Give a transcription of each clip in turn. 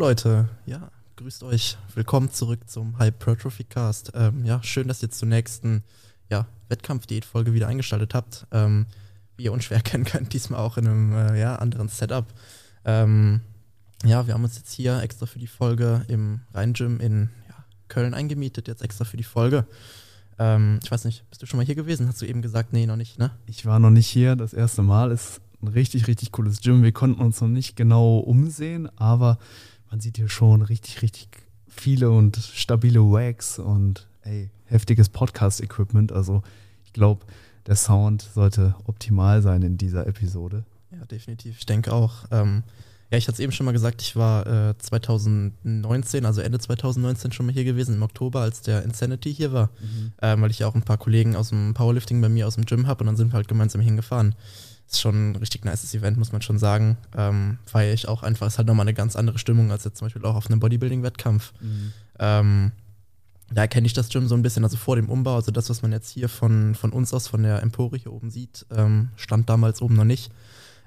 Leute, ja, grüßt euch. Willkommen zurück zum Hypertrophy Cast. Ähm, ja, schön, dass ihr zur nächsten ja, Wettkampf-Diät-Folge wieder eingeschaltet habt. Ähm, wie ihr unschwer erkennen könnt, diesmal auch in einem äh, ja, anderen Setup. Ähm, ja, wir haben uns jetzt hier extra für die Folge im Rhein-Gym in ja, Köln eingemietet, jetzt extra für die Folge. Ähm, ich weiß nicht, bist du schon mal hier gewesen? Hast du eben gesagt, nee, noch nicht, ne? Ich war noch nicht hier, das erste Mal. Ist ein richtig, richtig cooles Gym. Wir konnten uns noch nicht genau umsehen, aber man sieht hier schon richtig, richtig viele und stabile Wags und ey, heftiges Podcast-Equipment. Also ich glaube, der Sound sollte optimal sein in dieser Episode. Ja, definitiv. Ich denke auch. Ähm, ja, ich hatte es eben schon mal gesagt, ich war äh, 2019, also Ende 2019 schon mal hier gewesen, im Oktober, als der Insanity hier war, mhm. ähm, weil ich ja auch ein paar Kollegen aus dem Powerlifting bei mir aus dem Gym habe und dann sind wir halt gemeinsam hingefahren. Ist schon ein richtig nices Event, muss man schon sagen. Ähm, feiere ich auch einfach, ist halt nochmal eine ganz andere Stimmung als jetzt zum Beispiel auch auf einem Bodybuilding-Wettkampf. Mhm. Ähm, da erkenne ich das Gym so ein bisschen, also vor dem Umbau, also das, was man jetzt hier von, von uns aus, von der Empore hier oben sieht, ähm, stand damals oben noch nicht.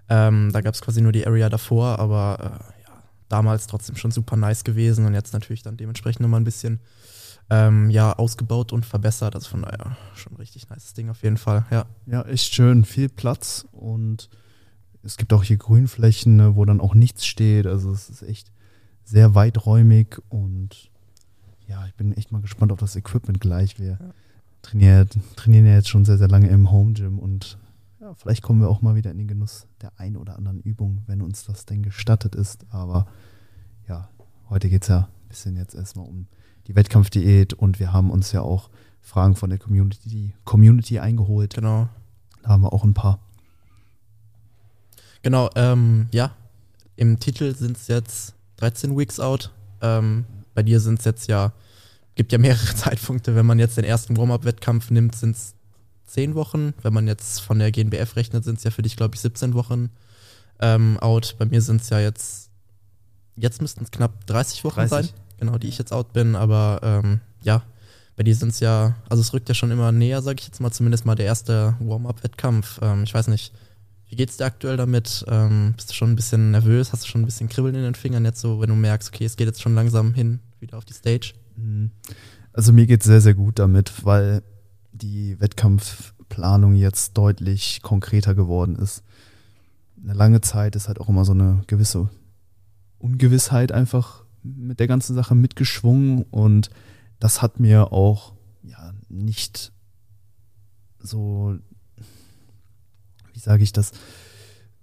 Ähm, da gab es quasi nur die Area davor, aber äh, ja, damals trotzdem schon super nice gewesen und jetzt natürlich dann dementsprechend nochmal ein bisschen ähm, ja, ausgebaut und verbessert. Also von daher schon ein richtig nice Ding auf jeden Fall, ja. Ja, echt schön, viel Platz und es gibt auch hier Grünflächen, ne, wo dann auch nichts steht. Also es ist echt sehr weiträumig und ja, ich bin echt mal gespannt auf das Equipment gleich. Wir ja. trainieren, trainieren ja jetzt schon sehr, sehr lange im Home Gym und ja, vielleicht kommen wir auch mal wieder in den Genuss der ein oder anderen Übung, wenn uns das denn gestattet ist. Aber ja, heute geht es ja ein bisschen jetzt erstmal um die Wettkampfdiät und wir haben uns ja auch Fragen von der Community, Community eingeholt. Genau. Da haben wir auch ein paar. Genau, ähm, ja. Im Titel sind es jetzt 13 Weeks out. Ähm, bei dir sind es jetzt ja, gibt ja mehrere Zeitpunkte. Wenn man jetzt den ersten Warm-Up-Wettkampf nimmt, sind es 10 Wochen. Wenn man jetzt von der GNBF rechnet, sind es ja für dich, glaube ich, 17 Wochen ähm, out. Bei mir sind es ja jetzt, jetzt müssten es knapp 30 Wochen 30. sein, genau, die ich jetzt out bin. Aber ähm, ja, bei dir sind es ja, also es rückt ja schon immer näher, sage ich jetzt mal, zumindest mal der erste Warm-Up-Wettkampf. Ähm, ich weiß nicht, wie geht's dir aktuell damit? Ähm, bist du schon ein bisschen nervös? Hast du schon ein bisschen Kribbeln in den Fingern jetzt so, wenn du merkst, okay, es geht jetzt schon langsam hin, wieder auf die Stage? Mhm. Also mir geht's sehr, sehr gut damit, weil die Wettkampfplanung jetzt deutlich konkreter geworden ist. Eine lange Zeit ist halt auch immer so eine gewisse Ungewissheit einfach mit der ganzen Sache mitgeschwungen und das hat mir auch ja nicht so wie sage ich das,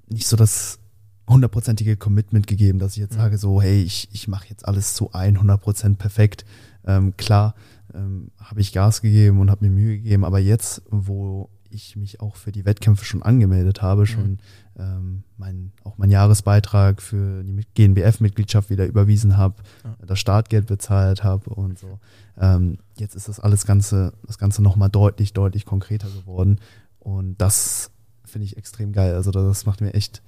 nicht so das hundertprozentige Commitment gegeben, dass ich jetzt mhm. sage so, hey, ich, ich mache jetzt alles zu 100 Prozent perfekt. Ähm, klar, ähm, habe ich Gas gegeben und habe mir Mühe gegeben, aber jetzt, wo ich mich auch für die Wettkämpfe schon angemeldet habe, schon mhm. ähm, mein, auch mein Jahresbeitrag für die GNBF-Mitgliedschaft wieder überwiesen habe, ja. das Startgeld bezahlt habe und so. Ähm, jetzt ist das alles Ganze, das Ganze nochmal deutlich, deutlich konkreter geworden. Und das finde ich extrem geil. Also das macht mir echt,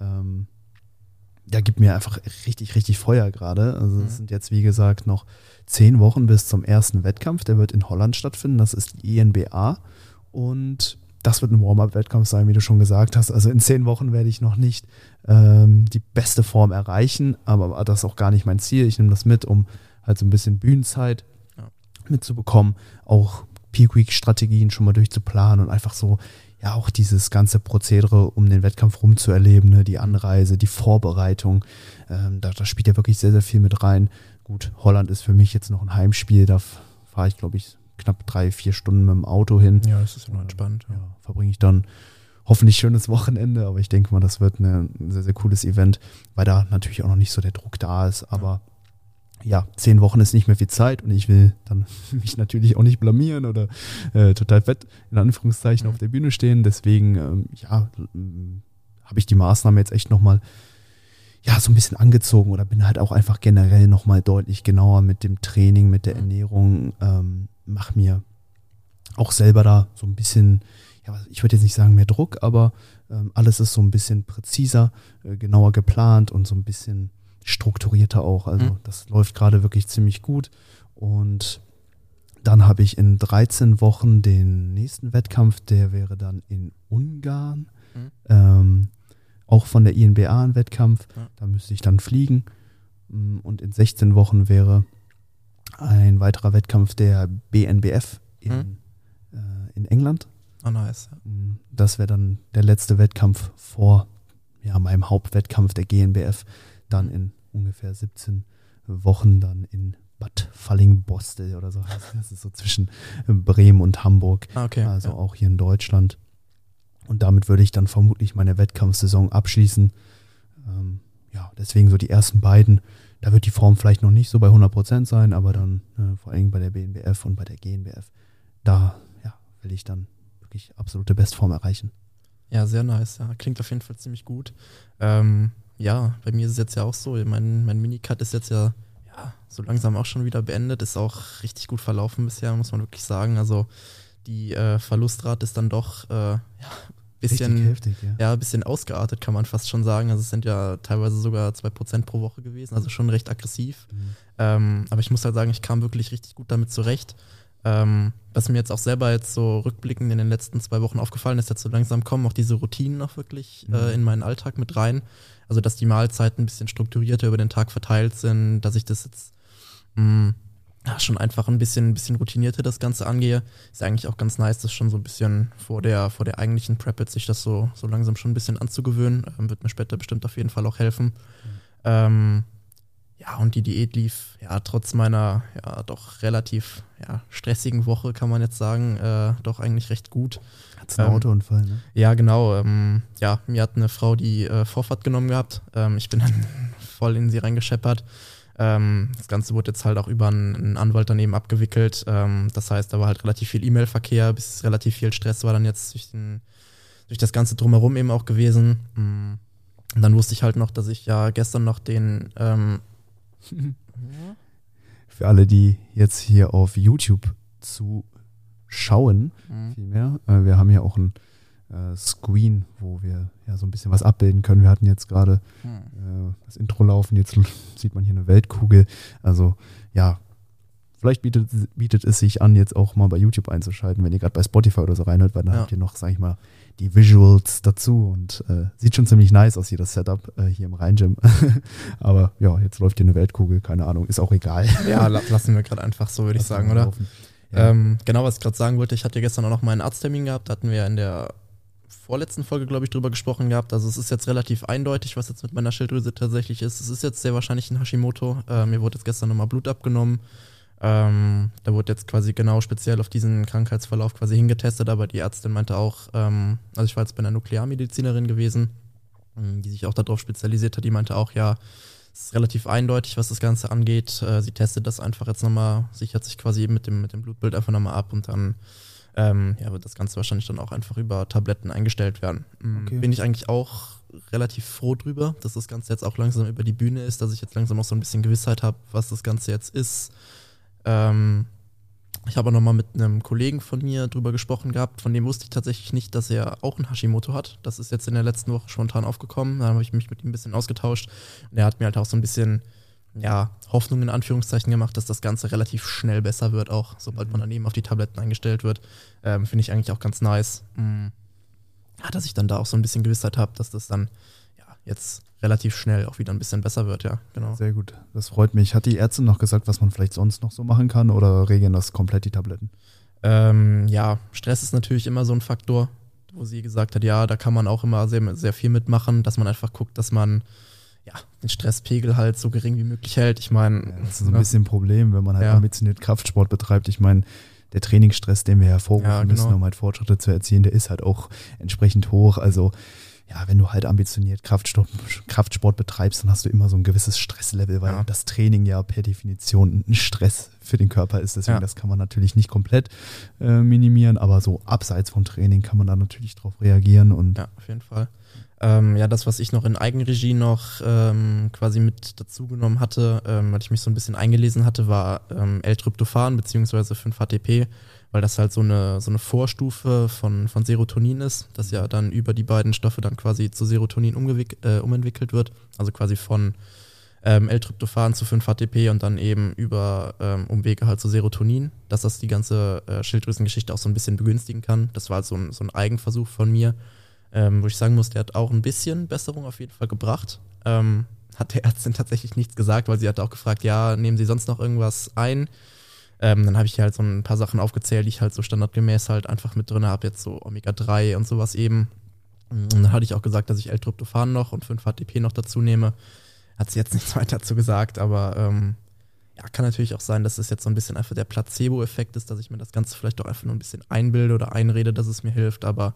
ähm, ja, gibt mir einfach richtig, richtig Feuer gerade. Also es mhm. sind jetzt, wie gesagt, noch zehn Wochen bis zum ersten Wettkampf. Der wird in Holland stattfinden. Das ist die INBA. Und das wird ein Warm-up-Wettkampf sein, wie du schon gesagt hast. Also in zehn Wochen werde ich noch nicht ähm, die beste Form erreichen, aber das ist auch gar nicht mein Ziel. Ich nehme das mit, um halt so ein bisschen Bühnenzeit ja. mitzubekommen, auch Peak Week Strategien schon mal durchzuplanen und einfach so ja auch dieses ganze Prozedere, um den Wettkampf rumzuerleben, ne? die Anreise, die Vorbereitung, ähm, da, da spielt ja wirklich sehr, sehr viel mit rein. Gut, Holland ist für mich jetzt noch ein Heimspiel, da fahre ich, glaube ich, knapp drei, vier Stunden mit dem Auto hin. Ja, das ist noch entspannt. Ja. verbringe ich dann hoffentlich schönes Wochenende, aber ich denke mal, das wird eine, ein sehr, sehr cooles Event, weil da natürlich auch noch nicht so der Druck da ist, aber ja zehn Wochen ist nicht mehr viel Zeit und ich will dann mich natürlich auch nicht blamieren oder äh, total fett in Anführungszeichen mhm. auf der Bühne stehen. Deswegen, ähm, ja, habe ich die Maßnahme jetzt echt nochmal ja, so ein bisschen angezogen oder bin halt auch einfach generell nochmal deutlich genauer mit dem Training, mit der. Ernährung, ähm, mach mir auch selber da so ein bisschen, ja, ich würde jetzt nicht sagen mehr Druck, aber ähm, alles ist so ein bisschen präziser, äh, genauer geplant und so ein bisschen strukturierter auch. Also mhm. das läuft gerade wirklich ziemlich gut. Und dann habe ich in 13 Wochen den nächsten Wettkampf, der wäre dann in Ungarn. Mhm. Ähm, auch von der INBA ein Wettkampf. Ja. Da müsste ich dann fliegen. Mm, und in 16 Wochen wäre ein weiterer Wettkampf der BNBF in, hm. äh, in England. Oh, nice. Mm, das wäre dann der letzte Wettkampf vor ja, meinem Hauptwettkampf der GNBF. Dann in ungefähr 17 Wochen dann in Bad Fallingbostel oder so Das ist so zwischen Bremen und Hamburg. Ah, okay, also ja. auch hier in Deutschland. Und damit würde ich dann vermutlich meine Wettkampfsaison abschließen. Ähm, ja, deswegen so die ersten beiden. Da wird die Form vielleicht noch nicht so bei 100% sein, aber dann äh, vor allem bei der BNBF und bei der GNBF, da ja, will ich dann wirklich absolute Bestform erreichen. Ja, sehr nice. Ja. Klingt auf jeden Fall ziemlich gut. Ähm, ja, bei mir ist es jetzt ja auch so. Mein, mein Minicut ist jetzt ja, ja so langsam auch schon wieder beendet. Ist auch richtig gut verlaufen bisher, muss man wirklich sagen. Also die äh, Verlustrate ist dann doch äh, ja, bisschen, heftig, ja. ja, bisschen ausgeartet, kann man fast schon sagen. Also es sind ja teilweise sogar 2% pro Woche gewesen, also schon recht aggressiv. Mhm. Ähm, aber ich muss halt sagen, ich kam wirklich richtig gut damit zurecht. Ähm, was mir jetzt auch selber jetzt so rückblickend in den letzten zwei Wochen aufgefallen ist, jetzt so langsam kommen auch diese Routinen noch wirklich mhm. äh, in meinen Alltag mit rein. Also dass die Mahlzeiten ein bisschen strukturierter über den Tag verteilt sind, dass ich das jetzt mh, mm, ja, schon einfach ein bisschen, ein bisschen routinierter das Ganze angehe. Ist eigentlich auch ganz nice, das schon so ein bisschen vor der, vor der eigentlichen Prep jetzt sich das so, so langsam schon ein bisschen anzugewöhnen. Ähm, wird mir später bestimmt auf jeden Fall auch helfen. Mhm. Ähm, ja, und die Diät lief ja trotz meiner ja doch relativ ja, stressigen Woche, kann man jetzt sagen, äh, doch eigentlich recht gut. Hat einen ähm, Autounfall, ne? Ja, genau. Ähm, ja, mir hat eine Frau die äh, Vorfahrt genommen gehabt. Ähm, ich bin dann voll in sie reingescheppert. Ähm, das Ganze wurde jetzt halt auch über einen, Anwalt daneben abgewickelt. Ähm, das heißt, da war halt relativ viel E-Mail-Verkehr, bis relativ viel Stress war dann jetzt durch, den, durch das Ganze drumherum eben auch gewesen. Mm. Und dann wusste ich halt noch, dass ich ja gestern noch den ähm, Für alle, die jetzt hier auf YouTube zuschauen, mhm. vielmehr, äh, wir haben ja auch ein äh, Screen, wo wir ja so ein bisschen was abbilden können. Wir hatten jetzt gerade hm. äh, das Intro laufen, jetzt sieht man hier eine Weltkugel. Also ja, vielleicht bietet, bietet es sich an, jetzt auch mal bei YouTube einzuschalten, wenn ihr gerade bei Spotify oder so reinhört, weil dann ja. habt ihr noch, sag ich mal, die Visuals dazu und äh, sieht schon ziemlich nice aus hier, das Setup äh, hier im Rhein-Gym. Aber ja, jetzt läuft hier eine Weltkugel, keine Ahnung, ist auch egal. Ja, lassen wir gerade einfach so, würde ich sagen, oder? Ja. Ähm, genau, was ich gerade sagen wollte, ich hatte gestern auch noch meinen Arzttermin gehabt, hatten wir in der vorletzten Folge, glaube ich, drüber gesprochen gehabt. Also es ist jetzt relativ eindeutig, was jetzt mit meiner Schilddrüse tatsächlich ist. Es ist jetzt sehr wahrscheinlich ein Hashimoto. Äh, mir wurde jetzt gestern nochmal Blut abgenommen. Ähm, da wurde jetzt quasi genau speziell auf diesen Krankheitsverlauf quasi hingetestet, aber die Ärztin meinte auch, ähm, also ich war jetzt bei einer Nuklearmedizinerin gewesen, ähm, die sich auch darauf spezialisiert hat, die meinte auch, ja, es ist relativ eindeutig, was das Ganze angeht. Äh, sie testet das einfach jetzt nochmal, sichert sich quasi eben mit dem, mit dem Blutbild einfach nochmal ab und dann ähm, ja, wird das Ganze wahrscheinlich dann auch einfach über Tabletten eingestellt werden. Mhm. Okay. Bin ich eigentlich auch relativ froh drüber, dass das Ganze jetzt auch langsam über die Bühne ist, dass ich jetzt langsam auch so ein bisschen Gewissheit habe, was das Ganze jetzt ist. Ähm, ich habe auch nochmal mit einem Kollegen von mir drüber gesprochen gehabt, von dem wusste ich tatsächlich nicht, dass er auch ein Hashimoto hat. Das ist jetzt in der letzten Woche spontan aufgekommen. Dann habe ich mich mit ihm ein bisschen ausgetauscht. Und er hat mir halt auch so ein bisschen ja, Hoffnung in Anführungszeichen gemacht, dass das Ganze relativ schnell besser wird, auch sobald man daneben auf die Tabletten eingestellt wird. Ähm, Finde ich eigentlich auch ganz nice. Mhm. Ja, dass ich dann da auch so ein bisschen Gewissheit habe, dass das dann ja, jetzt relativ schnell auch wieder ein bisschen besser wird, ja, genau. Sehr gut, das freut mich. Hat die Ärztin noch gesagt, was man vielleicht sonst noch so machen kann oder regeln das komplett die Tabletten? Ähm, ja, Stress ist natürlich immer so ein Faktor, wo sie gesagt hat, ja, da kann man auch immer sehr, sehr viel mitmachen, dass man einfach guckt, dass man ja, den Stresspegel halt so gering wie möglich hält. Ich meine. Ja, das ist so ein ne? bisschen ein Problem, wenn man halt ja. ambitioniert Kraftsport betreibt. Ich meine, der Trainingsstress, den wir hervorrufen ja, genau. müssen, um halt Fortschritte zu erzielen, der ist halt auch entsprechend hoch. Also ja, wenn du halt ambitioniert Kraftsport, Kraftsport betreibst, dann hast du immer so ein gewisses Stresslevel, weil ja. das Training ja per Definition ein Stress für den Körper ist. Deswegen, ja. das kann man natürlich nicht komplett äh, minimieren, aber so abseits vom Training kann man da natürlich drauf reagieren. Und ja, auf jeden Fall. Ähm, ja, das, was ich noch in Eigenregie noch ähm, quasi mit dazugenommen hatte, ähm, weil ich mich so ein bisschen eingelesen hatte, war ähm, L-Tryptophan beziehungsweise 5-HTP, weil das halt so eine, so eine Vorstufe von, von Serotonin ist, das ja dann über die beiden Stoffe dann quasi zu Serotonin äh, umentwickelt wird, also quasi von ähm, L-Tryptophan zu 5-HTP und dann eben über ähm, Umwege halt zu Serotonin, dass das die ganze äh, Schilddrüsengeschichte auch so ein bisschen begünstigen kann. Das war halt so ein, so ein Eigenversuch von mir, ähm, wo ich sagen muss, der hat auch ein bisschen Besserung auf jeden Fall gebracht. Ähm, hat der Ärztin tatsächlich nichts gesagt, weil sie hat auch gefragt, ja, nehmen Sie sonst noch irgendwas ein? Ähm, dann habe ich halt so ein paar Sachen aufgezählt, die ich halt so standardgemäß halt einfach mit drin habe, jetzt so Omega-3 und sowas eben. Und dann hatte ich auch gesagt, dass ich L-Tryptophan noch und 5-HTP noch dazu nehme. Hat sie jetzt nichts weiter dazu gesagt, aber ähm, ja, kann natürlich auch sein, dass es jetzt so ein bisschen einfach der Placebo-Effekt ist, dass ich mir das Ganze vielleicht auch einfach nur ein bisschen einbilde oder einrede, dass es mir hilft. Aber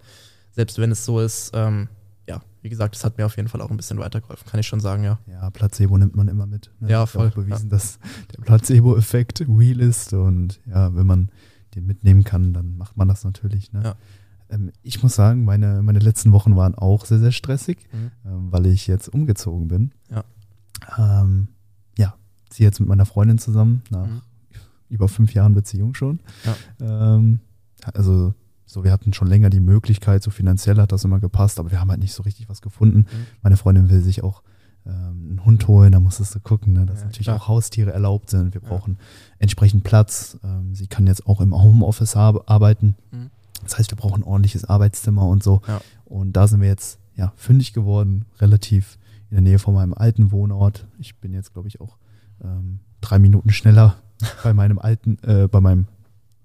selbst wenn es so ist, ähm, ja, wie gesagt, es hat mir auf jeden Fall auch ein bisschen weitergeholfen, kann ich schon sagen, ja. Ja, Placebo nimmt man immer mit. Ne? Ja, voll. Auch bewiesen, ja. dass der Placebo-Effekt real ist und ja, wenn man den mitnehmen kann, dann macht man das natürlich. Ne? Ja. Ähm, ich muss sagen, meine, meine letzten Wochen waren auch sehr, sehr stressig, mhm. ähm, weil ich jetzt umgezogen bin. Ja. Ähm, ja, ziehe jetzt mit meiner Freundin zusammen nach mhm. über fünf Jahren Beziehung schon. Ja. Ähm, also so, wir hatten schon länger die Möglichkeit, so finanziell hat das immer gepasst, aber wir haben halt nicht so richtig was gefunden. Mhm. Meine Freundin will sich auch ähm, einen Hund holen, da musstest du gucken, ne, dass ja, natürlich klar. auch Haustiere erlaubt sind. Wir brauchen ja. entsprechend Platz. Ähm, sie kann jetzt auch im Homeoffice arbeiten. Mhm. Das heißt, wir brauchen ein ordentliches Arbeitszimmer und so. Ja. Und da sind wir jetzt ja fündig geworden, relativ in der Nähe von meinem alten Wohnort. Ich bin jetzt, glaube ich, auch ähm, drei Minuten schneller bei meinem alten, äh, bei meinem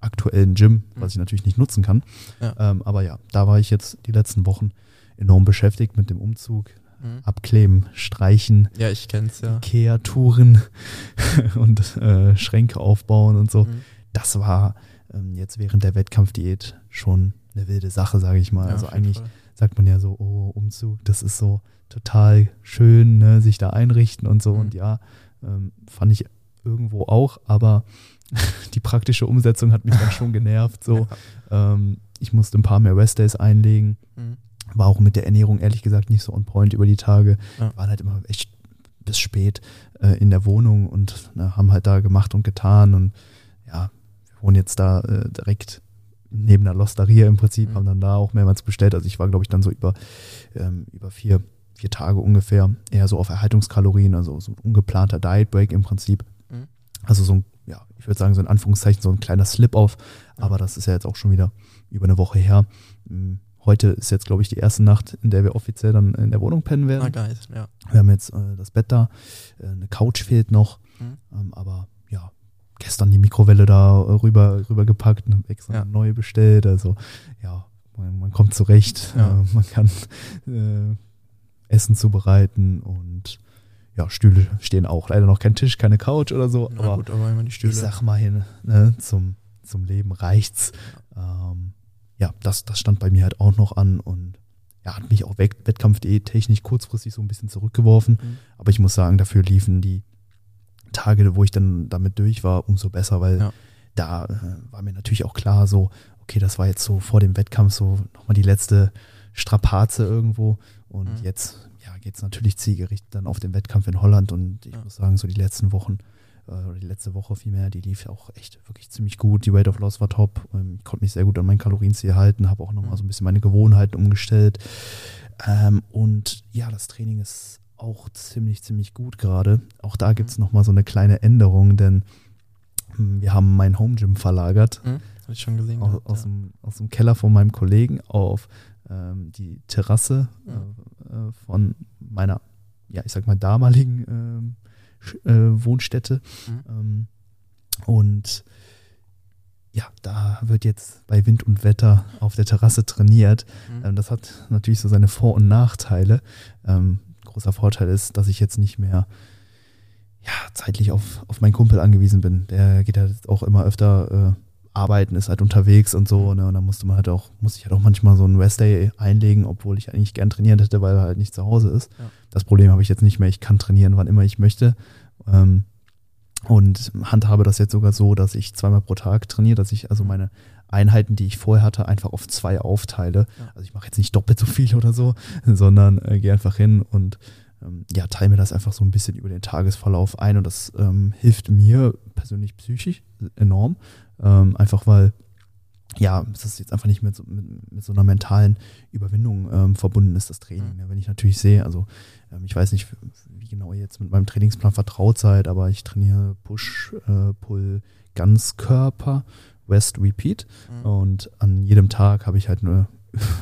aktuellen Gym, mhm. was ich natürlich nicht nutzen kann. Ja. Ähm, aber ja, da war ich jetzt die letzten Wochen enorm beschäftigt mit dem Umzug. Mhm. Abkleben, Streichen, ja, ich kenn's, ja. Ikea-Touren und äh, Schränke aufbauen und so. Mhm. Das war ähm, jetzt während der Wettkampfdiät schon eine wilde Sache, sage ich mal. Ja, also eigentlich Fall. sagt man ja so, oh, Umzug, das ist so total schön, ne, sich da einrichten und so. Mhm. Und ja, ähm, fand ich irgendwo auch, aber die praktische Umsetzung hat mich dann schon genervt. So, ja. ähm, ich musste ein paar mehr Restdays einlegen. Mhm. War auch mit der Ernährung ehrlich gesagt nicht so on point über die Tage. Ja. Waren halt immer echt bis spät äh, in der Wohnung und na, haben halt da gemacht und getan. Und ja, wir wohnen jetzt da äh, direkt neben der Losteria im Prinzip, mhm. haben dann da auch mehrmals bestellt. Also ich war, glaube ich, dann so über, ähm, über vier, vier Tage ungefähr eher so auf Erhaltungskalorien, also so ein ungeplanter Diet Break im Prinzip. Mhm. Also so ein ja, ich würde sagen, so in Anführungszeichen so ein kleiner Slip-Off, aber das ist ja jetzt auch schon wieder über eine Woche her. Hm, heute ist jetzt, glaube ich, die erste Nacht, in der wir offiziell dann in der Wohnung pennen werden. Ah, geil, ja. Wir haben jetzt äh, das Bett da, äh, eine Couch fehlt noch, mhm. ähm, aber ja, gestern die Mikrowelle da rüber, rüber gepackt und extra ja. neue bestellt. Also ja, man, man kommt zurecht, ja. äh, man kann äh, Essen zubereiten und ja, Stühle stehen auch. Leider noch kein Tisch, keine Couch oder so. Na aber, gut, aber immer die Stühle. Ich sag mal hin, ne, zum, zum Leben reicht's. Ja, ähm, ja das, das stand bei mir halt auch noch an und ja, hat mich auch Wettkampf.de technisch kurzfristig so ein bisschen zurückgeworfen. Mhm. Aber ich muss sagen, dafür liefen die Tage, wo ich dann damit durch war, umso besser, weil ja. da äh, war mir natürlich auch klar, so, okay, das war jetzt so vor dem Wettkampf so nochmal die letzte Strapaze irgendwo. Und mhm. jetzt geht es natürlich zielgerichtet dann auf den Wettkampf in Holland und ich ja. muss sagen, so die letzten Wochen äh, oder die letzte Woche vielmehr, die lief auch echt wirklich ziemlich gut. Die Weight of Loss war top. Ähm, ich konnte mich sehr gut an mein Kalorienziel halten, habe auch nochmal so ein bisschen meine Gewohnheiten umgestellt. Ähm, und ja, das Training ist auch ziemlich, ziemlich gut gerade. Auch da gibt es nochmal so eine kleine Änderung, denn hm, wir haben mein Home Gym verlagert. Mhm, Habe ich schon gesehen. Aus, gehabt, aus, ja. dem, aus dem Keller von meinem Kollegen auf die Terrasse äh, von meiner, ja, ich sag mal, damaligen äh, äh, Wohnstätte. Mhm. Ähm, und ja, da wird jetzt bei Wind und Wetter auf der Terrasse trainiert. Mhm. Ähm, das hat natürlich so seine Vor- und Nachteile. Ähm, großer Vorteil ist, dass ich jetzt nicht mehr ja, zeitlich auf, auf meinen Kumpel angewiesen bin. Der geht halt auch immer öfter äh, arbeiten, ist halt unterwegs und so, ne? Und dann musste man halt auch, musste ich halt auch manchmal so einen Rest-Day einlegen, obwohl ich eigentlich gern trainiert hätte, weil er halt nicht zu Hause ist. Ja. Das Problem habe ich jetzt nicht mehr. Ich kann trainieren, wann immer ich möchte. Ähm, und handhabe das jetzt sogar so, dass ich zweimal pro Tag trainiere, dass ich also meine Einheiten, die ich vorher hatte, einfach auf zwei aufteile. Ja. Also ich mache jetzt nicht doppelt so viel oder so, sondern äh, gehe einfach hin und ja, teile mir das einfach so ein bisschen über den Tagesverlauf ein und das ähm, hilft mir persönlich psychisch enorm, ähm, einfach weil, ja, es ist jetzt einfach nicht mit so, mit, mit so einer mentalen Überwindung ähm, verbunden ist, das Training. Mhm. Ne? Wenn ich natürlich sehe, also ähm, ich weiß nicht, wie genau ihr jetzt mit meinem Trainingsplan vertraut seid, aber ich trainiere Push, äh, Pull, Ganzkörper, West, Repeat. Mhm. Und an jedem Tag habe ich halt eine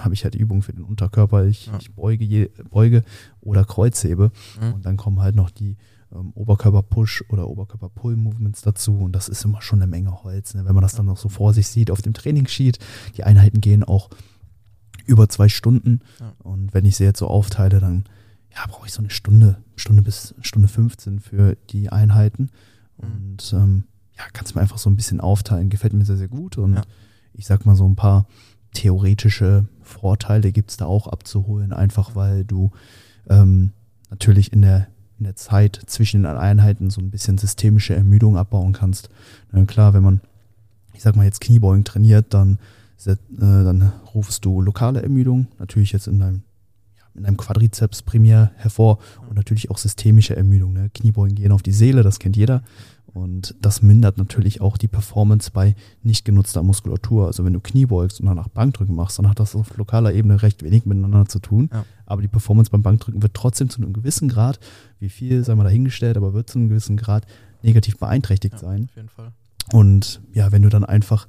habe ich halt Übungen für den Unterkörper. Ich, ja. ich beuge, je, beuge oder Kreuzhebe. Mhm. Und dann kommen halt noch die ähm, Oberkörper-Push oder Oberkörper-Pull-Movements dazu. Und das ist immer schon eine Menge Holz. Ne? Wenn man das dann noch so vor sich sieht auf dem Trainingssheet. Die Einheiten gehen auch über zwei Stunden. Ja. Und wenn ich sie jetzt so aufteile, dann ja, brauche ich so eine Stunde, Stunde bis Stunde 15 für die Einheiten. Mhm. Und ähm, ja, kannst mir einfach so ein bisschen aufteilen. Gefällt mir sehr, sehr gut. Und ja. ich sag mal so ein paar theoretische Vorteile gibt es da auch abzuholen, einfach weil du ähm, natürlich in der, in der Zeit zwischen den Einheiten so ein bisschen systemische Ermüdung abbauen kannst. Na klar, wenn man, ich sag mal, jetzt Kniebeugen trainiert, dann, äh, dann rufst du lokale Ermüdung, natürlich jetzt in deinem in einem Quadrizeps primär hervor und natürlich auch systemische Ermüdung. Ne? Kniebeugen gehen auf die Seele, das kennt jeder. Und das mindert natürlich auch die Performance bei nicht genutzter Muskulatur. Also wenn du Knie beugst und danach Bankdrücken machst, dann hat das auf lokaler Ebene recht wenig miteinander zu tun. Ja. Aber die Performance beim Bankdrücken wird trotzdem zu einem gewissen Grad, wie viel, sei mal dahingestellt, aber wird zu einem gewissen Grad negativ beeinträchtigt ja, sein. Auf jeden Fall. Und ja, wenn du dann einfach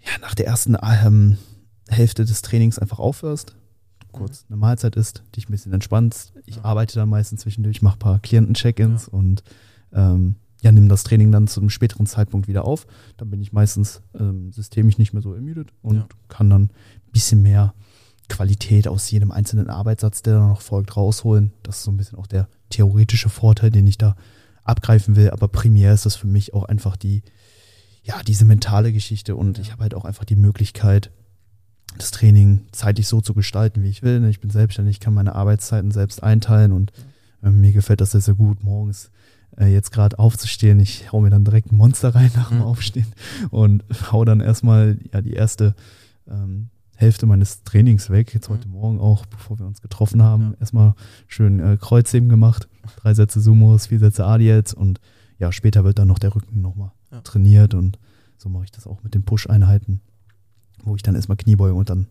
ja, nach der ersten ähm, Hälfte des Trainings einfach aufhörst, kurz mhm. eine Mahlzeit isst, dich ein bisschen entspannst. Ich ja. arbeite dann meistens zwischendurch, mache ein paar Klienten-Check-ins und ähm, ja, nimm das Training dann zu einem späteren Zeitpunkt wieder auf. Dann bin ich meistens ähm, systemisch nicht mehr so ermüdet und ja. kann dann ein bisschen mehr Qualität aus jedem einzelnen Arbeitssatz, der dann noch folgt, rausholen. Das ist so ein bisschen auch der theoretische Vorteil, den ich da abgreifen will. Aber primär ist das für mich auch einfach die, ja, diese mentale Geschichte und ja. ich habe halt auch einfach die Möglichkeit, das Training zeitlich so zu gestalten, wie ich will. Ich bin selbstständig, kann meine Arbeitszeiten selbst einteilen und äh, mir gefällt das sehr, sehr gut. Morgens äh, jetzt gerade aufzustehen. Ich hau mir dann direkt ein Monster rein nach dem mhm. Aufstehen und hau dann erstmal ja die erste ähm, Hälfte meines Trainings weg. Jetzt heute mhm. Morgen auch, bevor wir uns getroffen haben, ja. erstmal schön äh, Kreuzheben gemacht. Drei Sätze Sumos, vier Sätze Adiels und ja, später wird dann noch der Rücken nochmal ja. trainiert und so mache ich das auch mit den Push-Einheiten, wo ich dann erstmal Kniebeugen und dann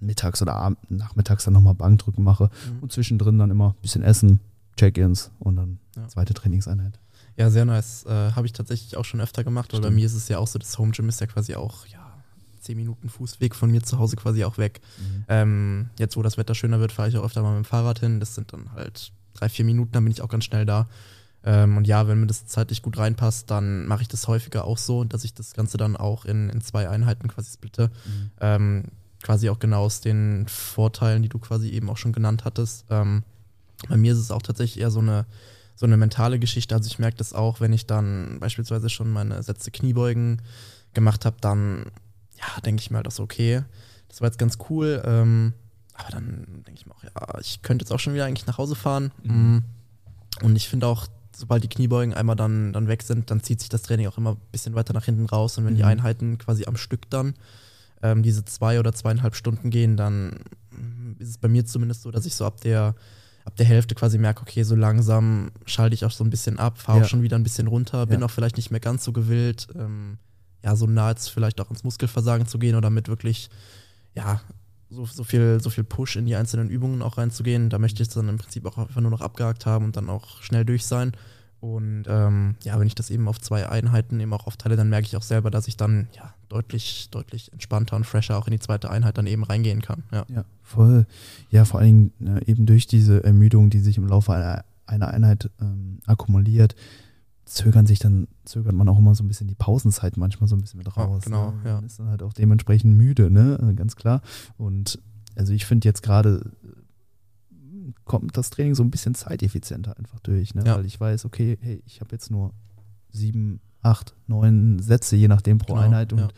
mittags oder abend, nachmittags dann nochmal Bankdrücken mache mhm. und zwischendrin dann immer ein bisschen essen, Check-ins und dann ja. zweite Trainingseinheit. Ja, sehr nice. Äh, Habe ich tatsächlich auch schon öfter gemacht, weil bei mir ist es ja auch so, das Home Gym ist ja quasi auch, ja, zehn Minuten Fußweg von mir zu Hause quasi auch weg. Mhm. Ähm, jetzt, wo das Wetter schöner wird, fahre ich auch öfter mal mit dem Fahrrad hin. Das sind dann halt drei, vier Minuten, dann bin ich auch ganz schnell da. Ähm, und ja, wenn mir das zeitlich gut reinpasst, dann mache ich das häufiger auch so, dass ich das Ganze dann auch in, in zwei Einheiten quasi splitte. Mhm. Ähm, quasi auch genau aus den Vorteilen, die du quasi eben auch schon genannt hattest. Ähm, bei mir ist es auch tatsächlich eher so eine, so eine mentale Geschichte. Also ich merke das auch, wenn ich dann beispielsweise schon meine Sätze Kniebeugen gemacht habe, dann ja, denke ich mir halt auch so, okay, das war jetzt ganz cool. Ähm, aber dann denke ich mir auch, ja, ich könnte jetzt auch schon wieder eigentlich nach Hause fahren. Mhm. Mm. Und ich finde auch, sobald die Kniebeugen einmal dann, dann weg sind, dann zieht sich das Training auch immer ein bisschen weiter nach hinten raus. Und wenn mhm. die Einheiten quasi am Stück dann ähm, diese zwei oder zweieinhalb Stunden gehen, dann ist es bei mir zumindest so, dass ich so ab der ab der Hälfte quasi merke, okay, so langsam schalte ich auch so ein bisschen ab, fahre ja. auch schon wieder ein bisschen runter, bin ja. auch vielleicht nicht mehr ganz so gewillt, ähm, ja, so nah jetzt vielleicht auch ins Muskelversagen zu gehen oder mit wirklich, ja, so, so, viel, so viel Push in die einzelnen Übungen auch reinzugehen. Da möchte ich es dann im Prinzip auch einfach nur noch abgehakt haben und dann auch schnell durch sein. Und ähm, ja, wenn ich das eben auf zwei Einheiten eben auch aufteile, dann merke ich auch selber, dass ich dann ja deutlich, deutlich entspannter und fresher auch in die zweite Einheit dann eben reingehen kann. Ja, ja voll. Ja, vor allen Dingen äh, eben durch diese Ermüdung, die sich im Laufe einer, einer Einheit ähm, akkumuliert, zögern sich dann, zögert man auch immer so ein bisschen die Pausenzeit manchmal so ein bisschen mit raus. Ja, genau, ne? ja. Man ist dann halt auch dementsprechend müde, ne? Also ganz klar. Und also ich finde jetzt gerade kommt das Training so ein bisschen zeiteffizienter einfach durch, ne? Ja. weil ich weiß, okay, hey, ich habe jetzt nur sieben, acht, neun Sätze, je nachdem pro genau, Einheit und ja.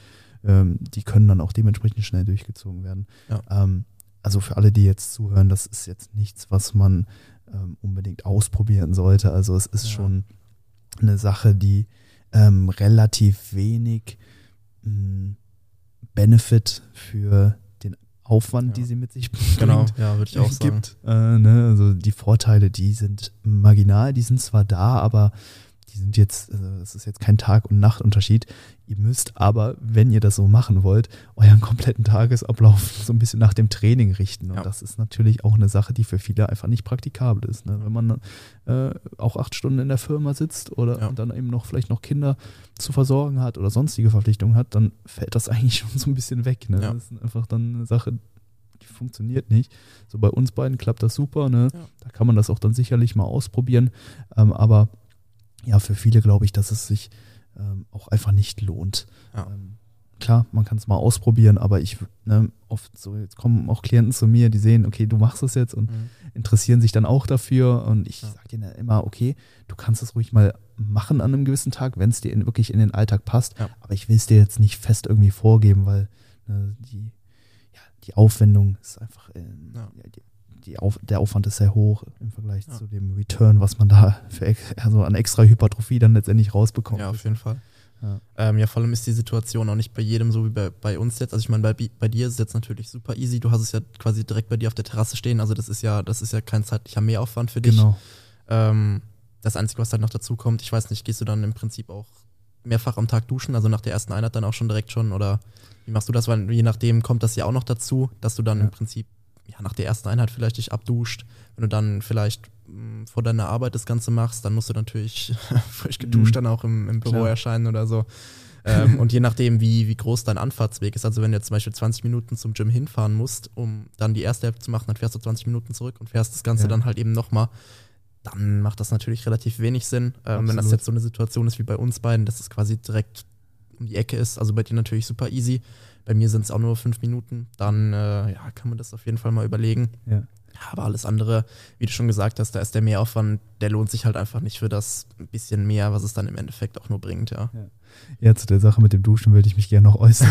ähm, die können dann auch dementsprechend schnell durchgezogen werden. Ähm, also für alle, die jetzt zuhören, das ist jetzt nichts, was man ähm, unbedingt ausprobieren sollte. Also es ist schon eine Sache, die ähm, relativ wenig mh, hm, Benefit für Aufwand, ja. die sie mit sich bringt. Genau, ja, würde ich auch sagen. Äh, ne? Also die Vorteile, die sind marginal, die sind zwar da, aber die sind jetzt, also es ist jetzt kein Tag- und Nachtunterschied. Ihr müsst aber, wenn ihr das so machen wollt, euren kompletten Tagesablauf so ein bisschen nach dem Training richten. Und Ja. das ist natürlich auch eine Sache, die für viele einfach nicht praktikabel ist. Ne? Wenn man äh, auch acht Stunden in der Firma sitzt oder Ja. dann eben noch vielleicht noch Kinder zu versorgen hat oder sonstige Verpflichtungen hat, dann fällt das eigentlich schon so ein bisschen weg. Ne? Ja. Das ist einfach dann eine Sache, die funktioniert nicht. So bei uns beiden klappt das super. Ne? Da kann man das auch dann sicherlich mal ausprobieren. Ähm, aber ja, für viele glaube ich, dass es sich ähm, auch einfach nicht lohnt. Ja. Ähm, klar, man kann es mal ausprobieren, aber ich, ne, oft so, jetzt kommen auch Klienten zu mir, die sehen, okay, du machst es jetzt und Mhm. interessieren sich dann auch dafür. Und ich Ja. sage denen immer, okay, du kannst es ruhig mal machen an einem gewissen Tag, wenn es dir in, wirklich in den Alltag passt. Ja. Aber ich will es dir jetzt nicht fest irgendwie vorgeben, weil ne, die, ja, die Aufwendung ist einfach, äh, die, die Auf, der Aufwand ist sehr hoch im Vergleich Ja. zu dem Return, was man da für also an extra Hypertrophie dann letztendlich rausbekommt. Ja, auf jeden Fall. Ja. Ähm, ja, vor allem ist die Situation auch nicht bei jedem so wie bei, bei uns jetzt. Also ich meine, bei, bei dir ist es jetzt natürlich super easy. Du hast es ja quasi direkt bei dir auf der Terrasse stehen. Also das ist ja, das ist ja kein zeitlicher Mehraufwand für dich. Genau. Ähm, das Einzige, was halt noch dazu kommt, ich weiß nicht, gehst du dann im Prinzip auch mehrfach am Tag duschen, also nach der ersten Einheit dann auch schon direkt schon oder wie machst du das? Weil je nachdem kommt das ja auch noch dazu, dass du dann Ja. im Prinzip ja, nach der ersten Einheit vielleicht dich abduscht. Wenn du dann vielleicht mh, vor deiner Arbeit das Ganze machst, dann musst du natürlich frisch geduscht Mhm. dann auch im, im Büro Klar. erscheinen oder so. ähm, und je nachdem, wie, wie groß dein Anfahrtsweg ist, also wenn du jetzt zum Beispiel 20 Minuten zum Gym hinfahren musst, um dann die erste Hälfte zu machen, dann fährst du 20 Minuten zurück und fährst das Ganze Ja. dann halt eben nochmal dann macht das natürlich relativ wenig Sinn. Ähm, wenn das jetzt so eine Situation ist wie bei uns beiden, dass es quasi direkt um die Ecke ist, also bei dir natürlich super easy. Bei mir sind es auch nur fünf Minuten, dann äh, ja, kann man das auf jeden Fall mal überlegen. Ja. Ja, aber alles andere, wie du schon gesagt hast, da ist der Mehraufwand, der lohnt sich halt einfach nicht für das bisschen mehr, was es dann im Endeffekt auch nur bringt, ja. Ja, zu der Sache mit dem Duschen würde ich mich gerne noch äußern.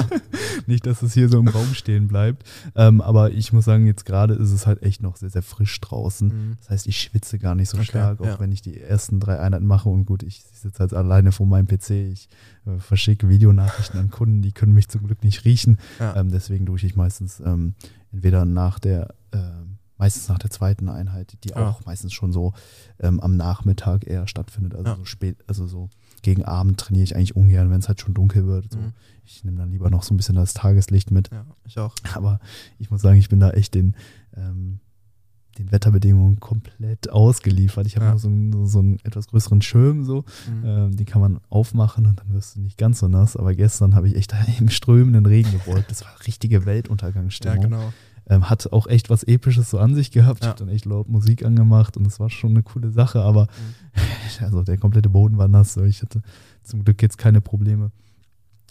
Nicht, dass es hier so im Raum stehen bleibt. Ähm, aber ich muss sagen, jetzt gerade ist es halt echt noch sehr, sehr frisch draußen. Mhm. Das heißt, ich schwitze gar nicht so Okay, stark, auch ja. wenn ich die ersten drei Einheiten mache. Und gut, ich sitze halt alleine vor meinem PC. Ich äh, verschicke Videonachrichten an Kunden, die können mich zum Glück nicht riechen. Ja. Ähm, deswegen dusche ich meistens ähm, entweder nach der, ähm, meistens nach der zweiten Einheit, die Ah. auch meistens schon so ähm, am Nachmittag eher stattfindet. Also Ja. so spät, also so gegen Abend trainiere ich eigentlich ungern, wenn es halt schon dunkel wird. So. Mhm. Ich nehme dann lieber noch so ein bisschen das Tageslicht mit. ja, ich auch. Aber ich muss sagen, ich bin da echt den, ähm, den Wetterbedingungen komplett ausgeliefert. Ich habe Ja. nur so einen, so, so einen etwas größeren Schirm, so, Mhm. ähm, den kann man aufmachen und dann wirst du nicht ganz so nass. Aber gestern habe ich echt im strömenden Regen gebeut. Das war richtige ja, Weltuntergangsstimmung. genau. Ähm, hat auch echt was Episches so an sich gehabt. Ich Ja. habe dann echt laut Musik angemacht und es war schon eine coole Sache. Aber Mhm. also der komplette Boden war nass. So. Ich hatte zum Glück jetzt keine Probleme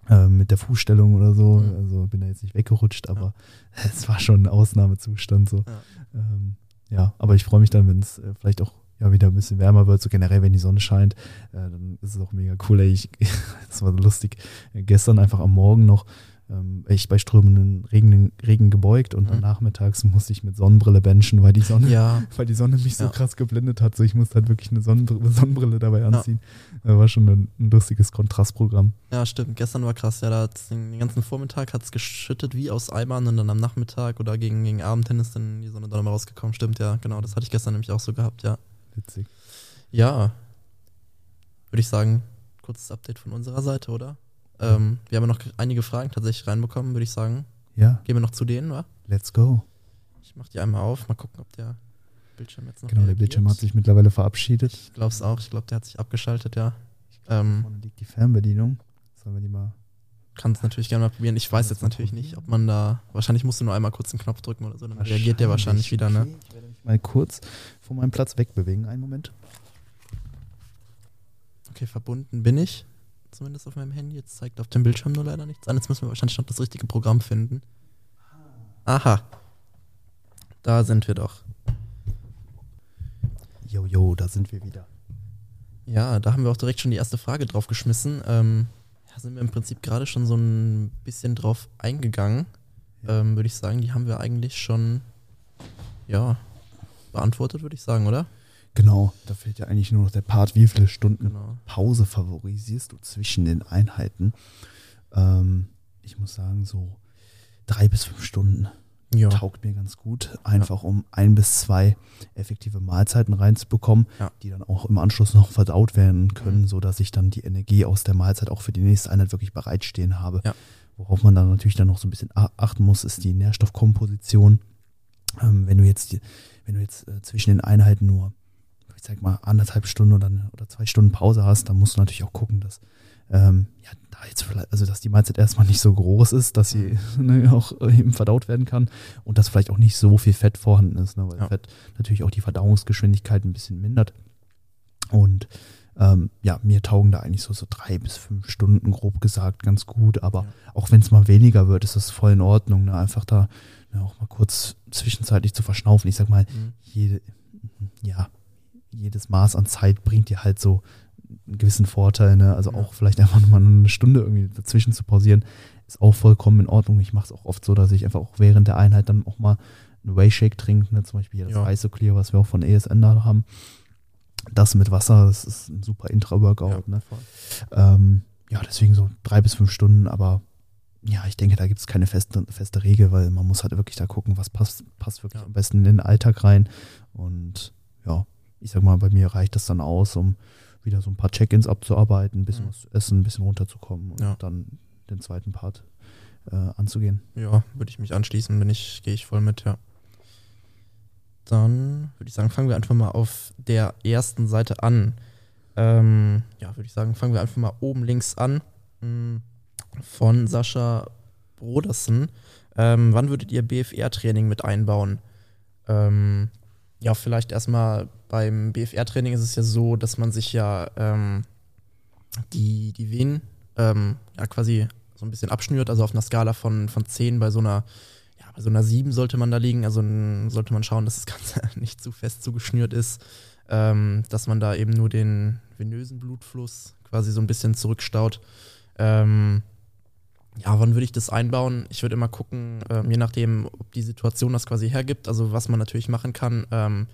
ähm, mit der Fußstellung oder so. Mhm. Also bin da jetzt nicht weggerutscht, aber es war schon ein Ausnahmezustand so. Ja. Ähm, ja, aber ich freue mich dann, wenn es äh, vielleicht auch ja wieder ein bisschen wärmer wird, so generell, wenn die Sonne scheint, äh, dann ist es auch mega cool. Ey, ich, das war so lustig. Äh, gestern einfach am Morgen noch ähm, echt bei strömenden Regen, Regen gebeugt und dann Mhm. nachmittags musste ich mit Sonnenbrille benchen, weil die Sonne, Ja, weil die Sonne mich so Ja. krass geblendet hat. So, ich musste halt wirklich eine Sonnenbrille, Sonnenbrille dabei anziehen. Äh, war schon ein, ein lustiges Kontrastprogramm. Ja, stimmt. Gestern war krass. Ja, da den, den ganzen Vormittag hat es geschüttet wie aus Eimern und dann am Nachmittag oder gegen, gegen Abend hin ist dann die Sonne dann mal rausgekommen. Stimmt, ja, genau. Das hatte ich gestern nämlich auch so gehabt, ja. Witzig. Ja, würde ich sagen, kurzes Update von unserer Seite, oder? Ähm, wir haben ja noch einige Fragen tatsächlich reinbekommen, würde ich sagen. Ja, Gehen wir noch zu denen, wa? let's go. Ich mach die einmal auf, mal gucken, ob der Bildschirm jetzt noch Genau, der reagiert. Bildschirm hat sich mittlerweile verabschiedet. Ich glaub's auch. Ich glaube, der hat sich abgeschaltet, ja. Ähm, Vorne liegt die Fernbedienung. Sollen wir die mal Kannst natürlich gerne mal probieren. Ich weiß jetzt natürlich nicht, ob man da. Wahrscheinlich musst du nur einmal kurz einen Knopf drücken oder so, dann reagiert der wahrscheinlich wieder, ne? Okay, Ich werde mich mal kurz von meinem Platz wegbewegen. Einen Moment. Okay, verbunden bin ich. Zumindest auf meinem Handy. Jetzt zeigt auf dem Bildschirm nur leider nichts an. Jetzt müssen wir wahrscheinlich noch das richtige Programm finden. Aha. Da sind wir doch. Jojo, da sind wir wieder. Ja, da haben wir auch direkt schon die erste Frage drauf geschmissen. Ähm, da sind wir im Prinzip gerade schon so ein bisschen drauf eingegangen. Ja. Ähm, würde ich sagen, die haben wir eigentlich schon, ja, beantwortet, würde ich sagen, oder? Genau, da fehlt ja eigentlich nur noch der Part, wie viele Stunden Genau. Pause favorisierst du zwischen den Einheiten. Ähm, ich muss sagen, so drei bis fünf Stunden. ja. taugt mir ganz gut, einfach ja. um ein bis zwei effektive Mahlzeiten reinzubekommen, ja. die dann auch im Anschluss noch verdaut werden können, mhm. so dass ich dann die Energie aus der Mahlzeit auch für die nächste Einheit wirklich bereitstehen habe. Worauf man dann natürlich dann noch so ein bisschen achten muss, ist die Nährstoffkomposition. Ähm, wenn du jetzt, wenn du jetzt äh, zwischen den Einheiten nur, ich sag mal, anderthalb Stunden oder, oder zwei Stunden Pause hast, dann musst du natürlich auch gucken, dass ähm, ja, da jetzt vielleicht, also dass die Mahlzeit erstmal nicht so groß ist, dass sie ne, auch eben verdaut werden kann und dass vielleicht auch nicht so viel Fett vorhanden ist, ne, weil ja. Fett natürlich auch die Verdauungsgeschwindigkeit ein bisschen mindert. Und ähm, ja, mir taugen da eigentlich so, so drei bis fünf Stunden, grob gesagt, ganz gut. Aber ja. auch wenn es mal weniger wird, ist das voll in Ordnung. Ne? Einfach da ne, auch mal kurz zwischenzeitlich zu verschnaufen. Ich sag mal, mhm. jede, ja, jedes Maß an Zeit bringt dir halt so einen gewissen Vorteil. Ne? Also ja. auch vielleicht einfach mal eine Stunde irgendwie dazwischen zu pausieren, ist auch vollkommen in Ordnung. Ich mache es auch oft so, dass ich einfach auch während der Einheit dann auch mal einen Whey-Shake trinke. Ne? Zum Beispiel hier das ja. Isoclear, was wir auch von ESN da haben das mit Wasser, das ist ein super Intra-Workout. Ja, ne? ähm, ja, deswegen so drei bis fünf Stunden, aber ja, ich denke, da gibt es keine feste, feste Regel, weil man muss halt wirklich da gucken, was passt, passt wirklich ja. am besten in den Alltag rein. Und ja, ich sag mal, bei mir reicht das dann aus, um wieder so ein paar Check-ins abzuarbeiten, ein bisschen mhm. was zu essen, ein bisschen runterzukommen und ja. dann den zweiten Part äh, anzugehen. Ja, würde ich mich anschließen, bin ich, gehe ich voll mit, ja. Dann würde ich sagen, fangen wir einfach mal auf der ersten Seite an. Ähm, ja, würde ich sagen, fangen wir einfach mal oben links an. Hm, von Sascha Brodersen. Ähm, wann würdet ihr BFR-Training mit einbauen? Ähm, ja, vielleicht erstmal beim BFR-Training ist es ja so, dass man sich ja ähm, die, die Venen ähm, ja quasi so ein bisschen abschnürt, also auf einer Skala von, von 10 bei so einer bei so einer 7 sollte man da liegen. Also sollte man schauen, dass das Ganze nicht zu fest zugeschnürt ist. Ähm, dass man da eben nur den venösen Blutfluss quasi so ein bisschen zurückstaut. Ähm, ja, wann würde ich das einbauen? Ich würde immer gucken, ähm, je nachdem, ob die Situation das quasi hergibt, also was man natürlich machen kann. Ähm,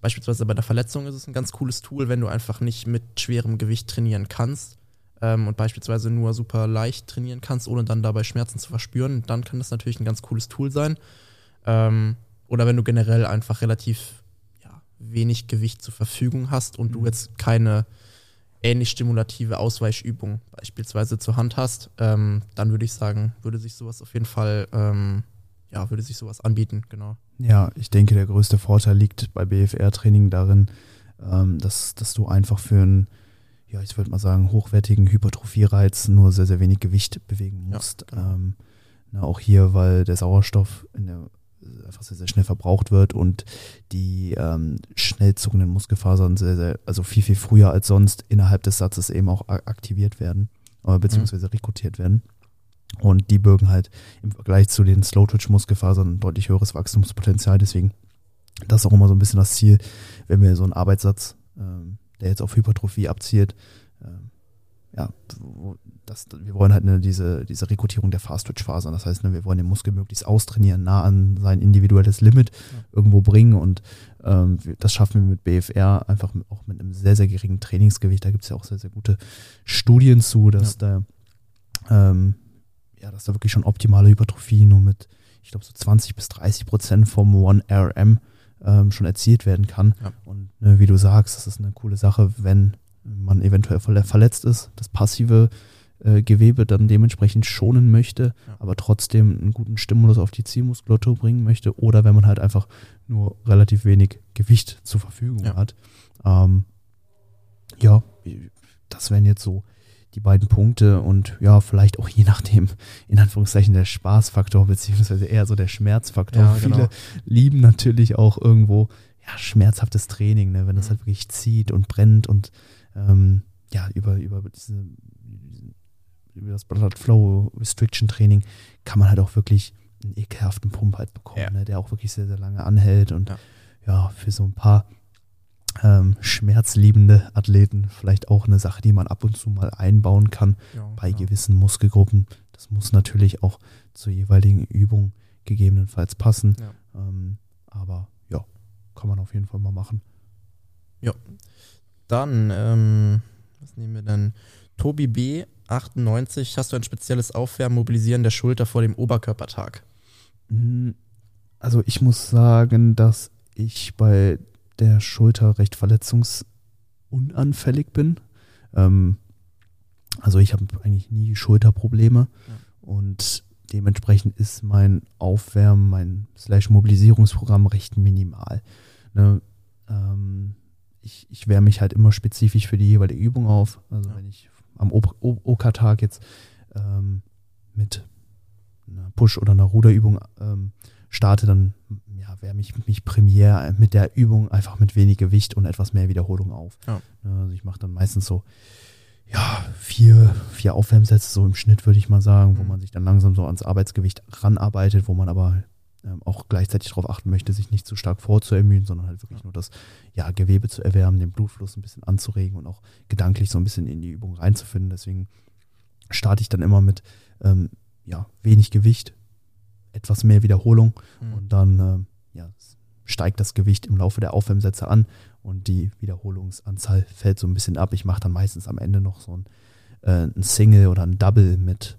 beispielsweise bei der Verletzung ist es ein ganz cooles Tool, wenn du einfach nicht mit schwerem Gewicht trainieren kannst ähm, und beispielsweise nur super leicht trainieren kannst, ohne dann dabei Schmerzen zu verspüren, dann kann das natürlich ein ganz cooles Tool sein. Ähm, oder wenn du generell einfach relativ ja, wenig Gewicht zur Verfügung hast und mhm. du jetzt keine ähnlich stimulative Ausweichübung beispielsweise zur Hand hast, ähm, dann würde ich sagen, würde sich sowas auf jeden Fall, ähm, ja, würde sich sowas anbieten, genau. Ja, ich denke, der größte Vorteil liegt bei BFR-Training darin, ähm, dass, dass du einfach für ein ja, ich würde mal sagen, hochwertigen Hypertrophie-Reiz nur sehr, sehr wenig Gewicht bewegen musst. Ja, genau. ähm, na, auch hier, weil der Sauerstoff der, einfach sehr, sehr schnell verbraucht wird und die ähm, schnell zuckenden Muskelfasern sehr, sehr, also viel, viel früher als sonst innerhalb des Satzes eben auch aktiviert werden, äh, beziehungsweise rekrutiert werden. Und die birgen halt im Vergleich zu den Slow-Twitch-Muskelfasern ein deutlich höheres Wachstumspotenzial. Deswegen, das ist auch immer so ein bisschen das Ziel, wenn wir so einen Arbeitssatz ähm, der jetzt auf Hypertrophie abzielt. Ähm, ja, das, wir wollen halt eine, diese, diese Rekrutierung der Fast-Twitch-Fasern. Das heißt, ne, wir wollen den Muskel möglichst austrainieren, nah an sein individuelles Limit ja. irgendwo bringen und ähm, das schaffen wir mit BFR einfach auch mit einem sehr, sehr geringen Trainingsgewicht. Da gibt es ja auch sehr, sehr gute Studien zu, dass ja. da ähm, ja, dass da wirklich schon optimale Hypertrophie nur mit, ich glaube, so 20 bis 30 Prozent vom 1RM ähm, schon erzielt werden kann. Ja. Und ne, wie du sagst, das ist eine coole Sache, wenn man eventuell verletzt ist, das passive äh, Gewebe dann dementsprechend schonen möchte, ja. aber trotzdem einen guten Stimulus auf die Zielmuskulatur bringen möchte oder wenn man halt einfach nur relativ wenig Gewicht zur Verfügung ja. hat. Ähm, ja, das wären jetzt so die beiden Punkte und ja, vielleicht auch je nachdem, in Anführungszeichen, der Spaßfaktor, beziehungsweise eher so der Schmerzfaktor. Ja, genau. Viele lieben natürlich auch irgendwo ja, schmerzhaftes Training, ne, wenn das mhm. halt wirklich zieht und brennt und ähm, ja, über, über diese über das Blood Flow Restriction Training kann man halt auch wirklich einen ekelhaften Pump halt bekommen, ja. ne, der auch wirklich sehr, sehr lange anhält und ja, ja für so ein paar ähm, schmerzliebende Athleten vielleicht auch eine Sache, die man ab und zu mal einbauen kann ja, bei ja. gewissen Muskelgruppen. Das muss natürlich auch zur jeweiligen Übung gegebenenfalls passen. Ähm, aber ja, kann man auf jeden Fall mal machen. Ja. Dann, ähm, was nehmen wir denn? Tobi B. 98, hast du ein spezielles Aufwärmen, Mobilisieren der Schulter vor dem Oberkörpertag? Hm, also ich muss sagen, dass ich bei der Schulter recht verletzungsunanfällig bin. Ähm, also ich habe eigentlich nie Schulterprobleme ja. und dementsprechend ist mein Aufwärmen, mein Slash Mobilisierungsprogramm recht minimal. Ne? Ähm, ich, ich wärme mich halt immer spezifisch für die jeweilige Übung auf. Also ja. wenn ich am OK-Tag jetzt ähm, mit einer Push- oder einer Ruderübung ähm, starte, dann ja, wärme ich mich primär mit der Übung einfach mit wenig Gewicht und etwas mehr Wiederholung auf. Ja. Ne, also ich mache dann meistens so ja, vier, vier Aufwärmsätze so im Schnitt, würde ich mal sagen, wo mhm. man sich dann langsam so ans Arbeitsgewicht ranarbeitet, wo man aber ähm, auch gleichzeitig darauf achten möchte, sich nicht zu stark vorzuermühen, sondern halt wirklich nur das ja, Gewebe zu erwärmen, den Blutfluss ein bisschen anzuregen und auch gedanklich so ein bisschen in die Übung reinzufinden. Deswegen starte ich dann immer mit ähm, ja, wenig Gewicht, etwas mehr Wiederholung mhm. und dann ähm, ja, steigt das Gewicht im Laufe der Aufwärmsätze an und die Wiederholungsanzahl fällt so ein bisschen ab. Ich mache dann meistens am Ende noch so ein, äh, ein Single oder ein Double mit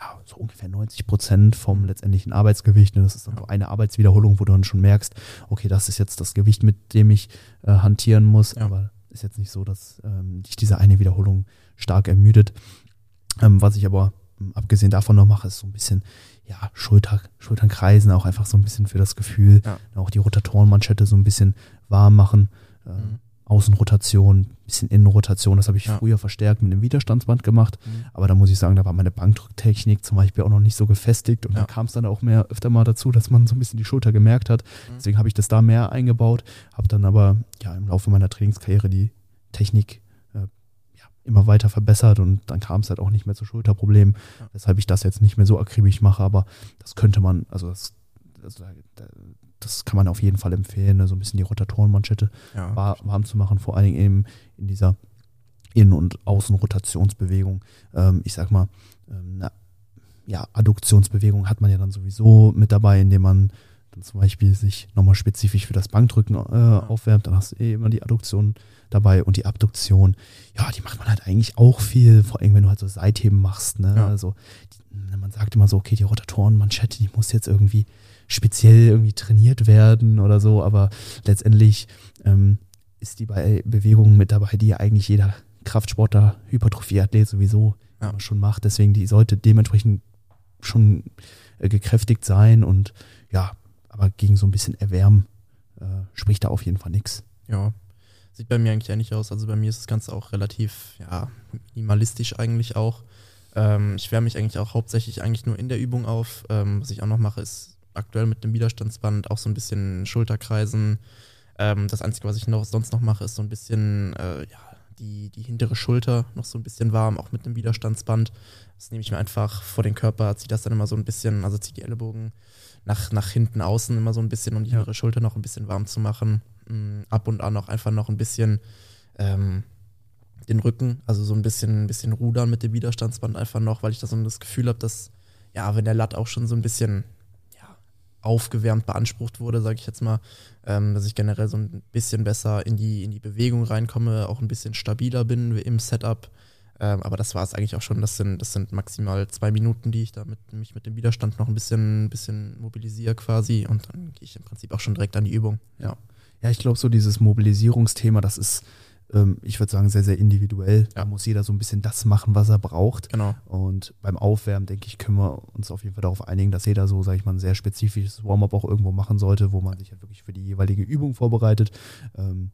ja, so ungefähr 90 Prozent vom letztendlichen Arbeitsgewicht. Und das ist dann so eine Arbeitswiederholung, wo du dann schon merkst, okay, das ist jetzt das Gewicht, mit dem ich äh, hantieren muss. Ja. Aber ist jetzt nicht so, dass ähm, dich diese eine Wiederholung stark ermüdet. Ähm, was ich aber ähm, abgesehen davon noch mache, ist so ein bisschen ja, Schulter, Schultern kreisen, auch einfach so ein bisschen für das Gefühl, ja. auch die Rotatorenmanschette so ein bisschen warm machen. Mhm. Außenrotation, bisschen Innenrotation, das habe ich ja. früher verstärkt mit einem Widerstandsband gemacht, mhm. aber da muss ich sagen, da war meine Bankdrücktechnik zum Beispiel auch noch nicht so gefestigt und ja. da kam es dann auch mehr öfter mal dazu, dass man so ein bisschen die Schulter gemerkt hat. Mhm. Deswegen habe ich das da mehr eingebaut, habe dann aber ja im Laufe meiner Trainingskarriere die Technik äh, ja, immer weiter verbessert und dann kam es halt auch nicht mehr zu Schulterproblemen, ja. weshalb ich das jetzt nicht mehr so akribisch mache, aber das könnte man, also das, also da, das kann man auf jeden Fall empfehlen, ne? so ein bisschen die Rotatorenmanschette ja. war, warm zu machen, vor allen Dingen eben in dieser Innen- und Außenrotationsbewegung. Ähm, ich sag mal, ähm, na, ja, Adduktionsbewegung hat man ja dann sowieso mit dabei, indem man dann zum Beispiel sich nochmal spezifisch für das Bankdrücken äh, aufwärmt, dann hast du eh immer die Adduktion dabei und die Abduktion, ja, die macht man halt eigentlich auch viel, vor allem wenn du halt so Seitheben machst, ne? Ja. Also die, man sagt immer so, okay, die Rotatorenmanschette, die muss jetzt irgendwie speziell irgendwie trainiert werden oder so, aber letztendlich ähm, ist die bei Bewegungen mit dabei, die ja eigentlich jeder Kraftsportler, Hypertrophieathlet sowieso ja. schon macht. Deswegen, die sollte dementsprechend schon äh, gekräftigt sein und ja, aber gegen so ein bisschen Erwärmen äh, spricht da auf jeden Fall nichts. Ja, sieht bei mir eigentlich ähnlich aus. Also bei mir ist das Ganze auch relativ ja, minimalistisch eigentlich auch. Ähm, ich wärme mich eigentlich auch hauptsächlich eigentlich nur in der Übung auf. Ähm, was ich auch noch mache, ist aktuell mit dem Widerstandsband auch so ein bisschen Schulterkreisen. Ähm, das Einzige, was ich noch, sonst noch mache, ist so ein bisschen äh, ja, die, die hintere Schulter noch so ein bisschen warm, auch mit dem Widerstandsband. Das nehme ich mir einfach vor den Körper, ziehe das dann immer so ein bisschen, also ziehe die Ellenbogen nach, nach hinten außen immer so ein bisschen, um die hintere Schulter noch ein bisschen warm zu machen. Mhm, ab und an auch einfach noch ein bisschen ähm, den Rücken, also so ein bisschen, ein bisschen rudern mit dem Widerstandsband einfach noch, weil ich da so das Gefühl habe, dass, ja, wenn der Latt auch schon so ein bisschen aufgewärmt beansprucht wurde, sage ich jetzt mal, ähm, dass ich generell so ein bisschen besser in die, in die Bewegung reinkomme, auch ein bisschen stabiler bin im Setup. Ähm, aber das war es eigentlich auch schon. Das sind, das sind maximal zwei Minuten, die ich da mit, mich mit dem Widerstand noch ein bisschen, bisschen mobilisiere quasi und dann gehe ich im Prinzip auch schon direkt an die Übung. Ja. Ja, ich glaube, so dieses Mobilisierungsthema, das ist ich würde sagen, sehr, sehr individuell. Ja. Da muss jeder so ein bisschen das machen, was er braucht. Genau. Und beim Aufwärmen, denke ich, können wir uns auf jeden Fall darauf einigen, dass jeder so, sage ich mal, ein sehr spezifisches Warm-up auch irgendwo machen sollte, wo man sich halt wirklich für die jeweilige Übung vorbereitet. Ähm,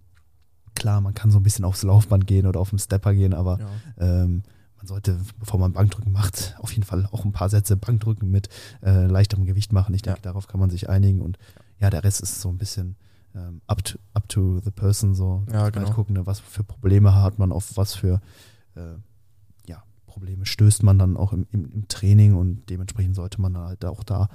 klar, man kann so ein bisschen aufs Laufband gehen oder auf den Stepper gehen, aber ja. ähm, man sollte, bevor man Bankdrücken macht, auf jeden Fall auch ein paar Sätze Bankdrücken mit äh, leichterem Gewicht machen. Ich denke, ja. darauf kann man sich einigen und ja, der Rest ist so ein bisschen ähm, up, to, up to the person so. Ja, genau. gucken, ne, was für Probleme hat man, auf was für äh, ja, Probleme stößt man dann auch im, im, im, Training und dementsprechend sollte man halt auch da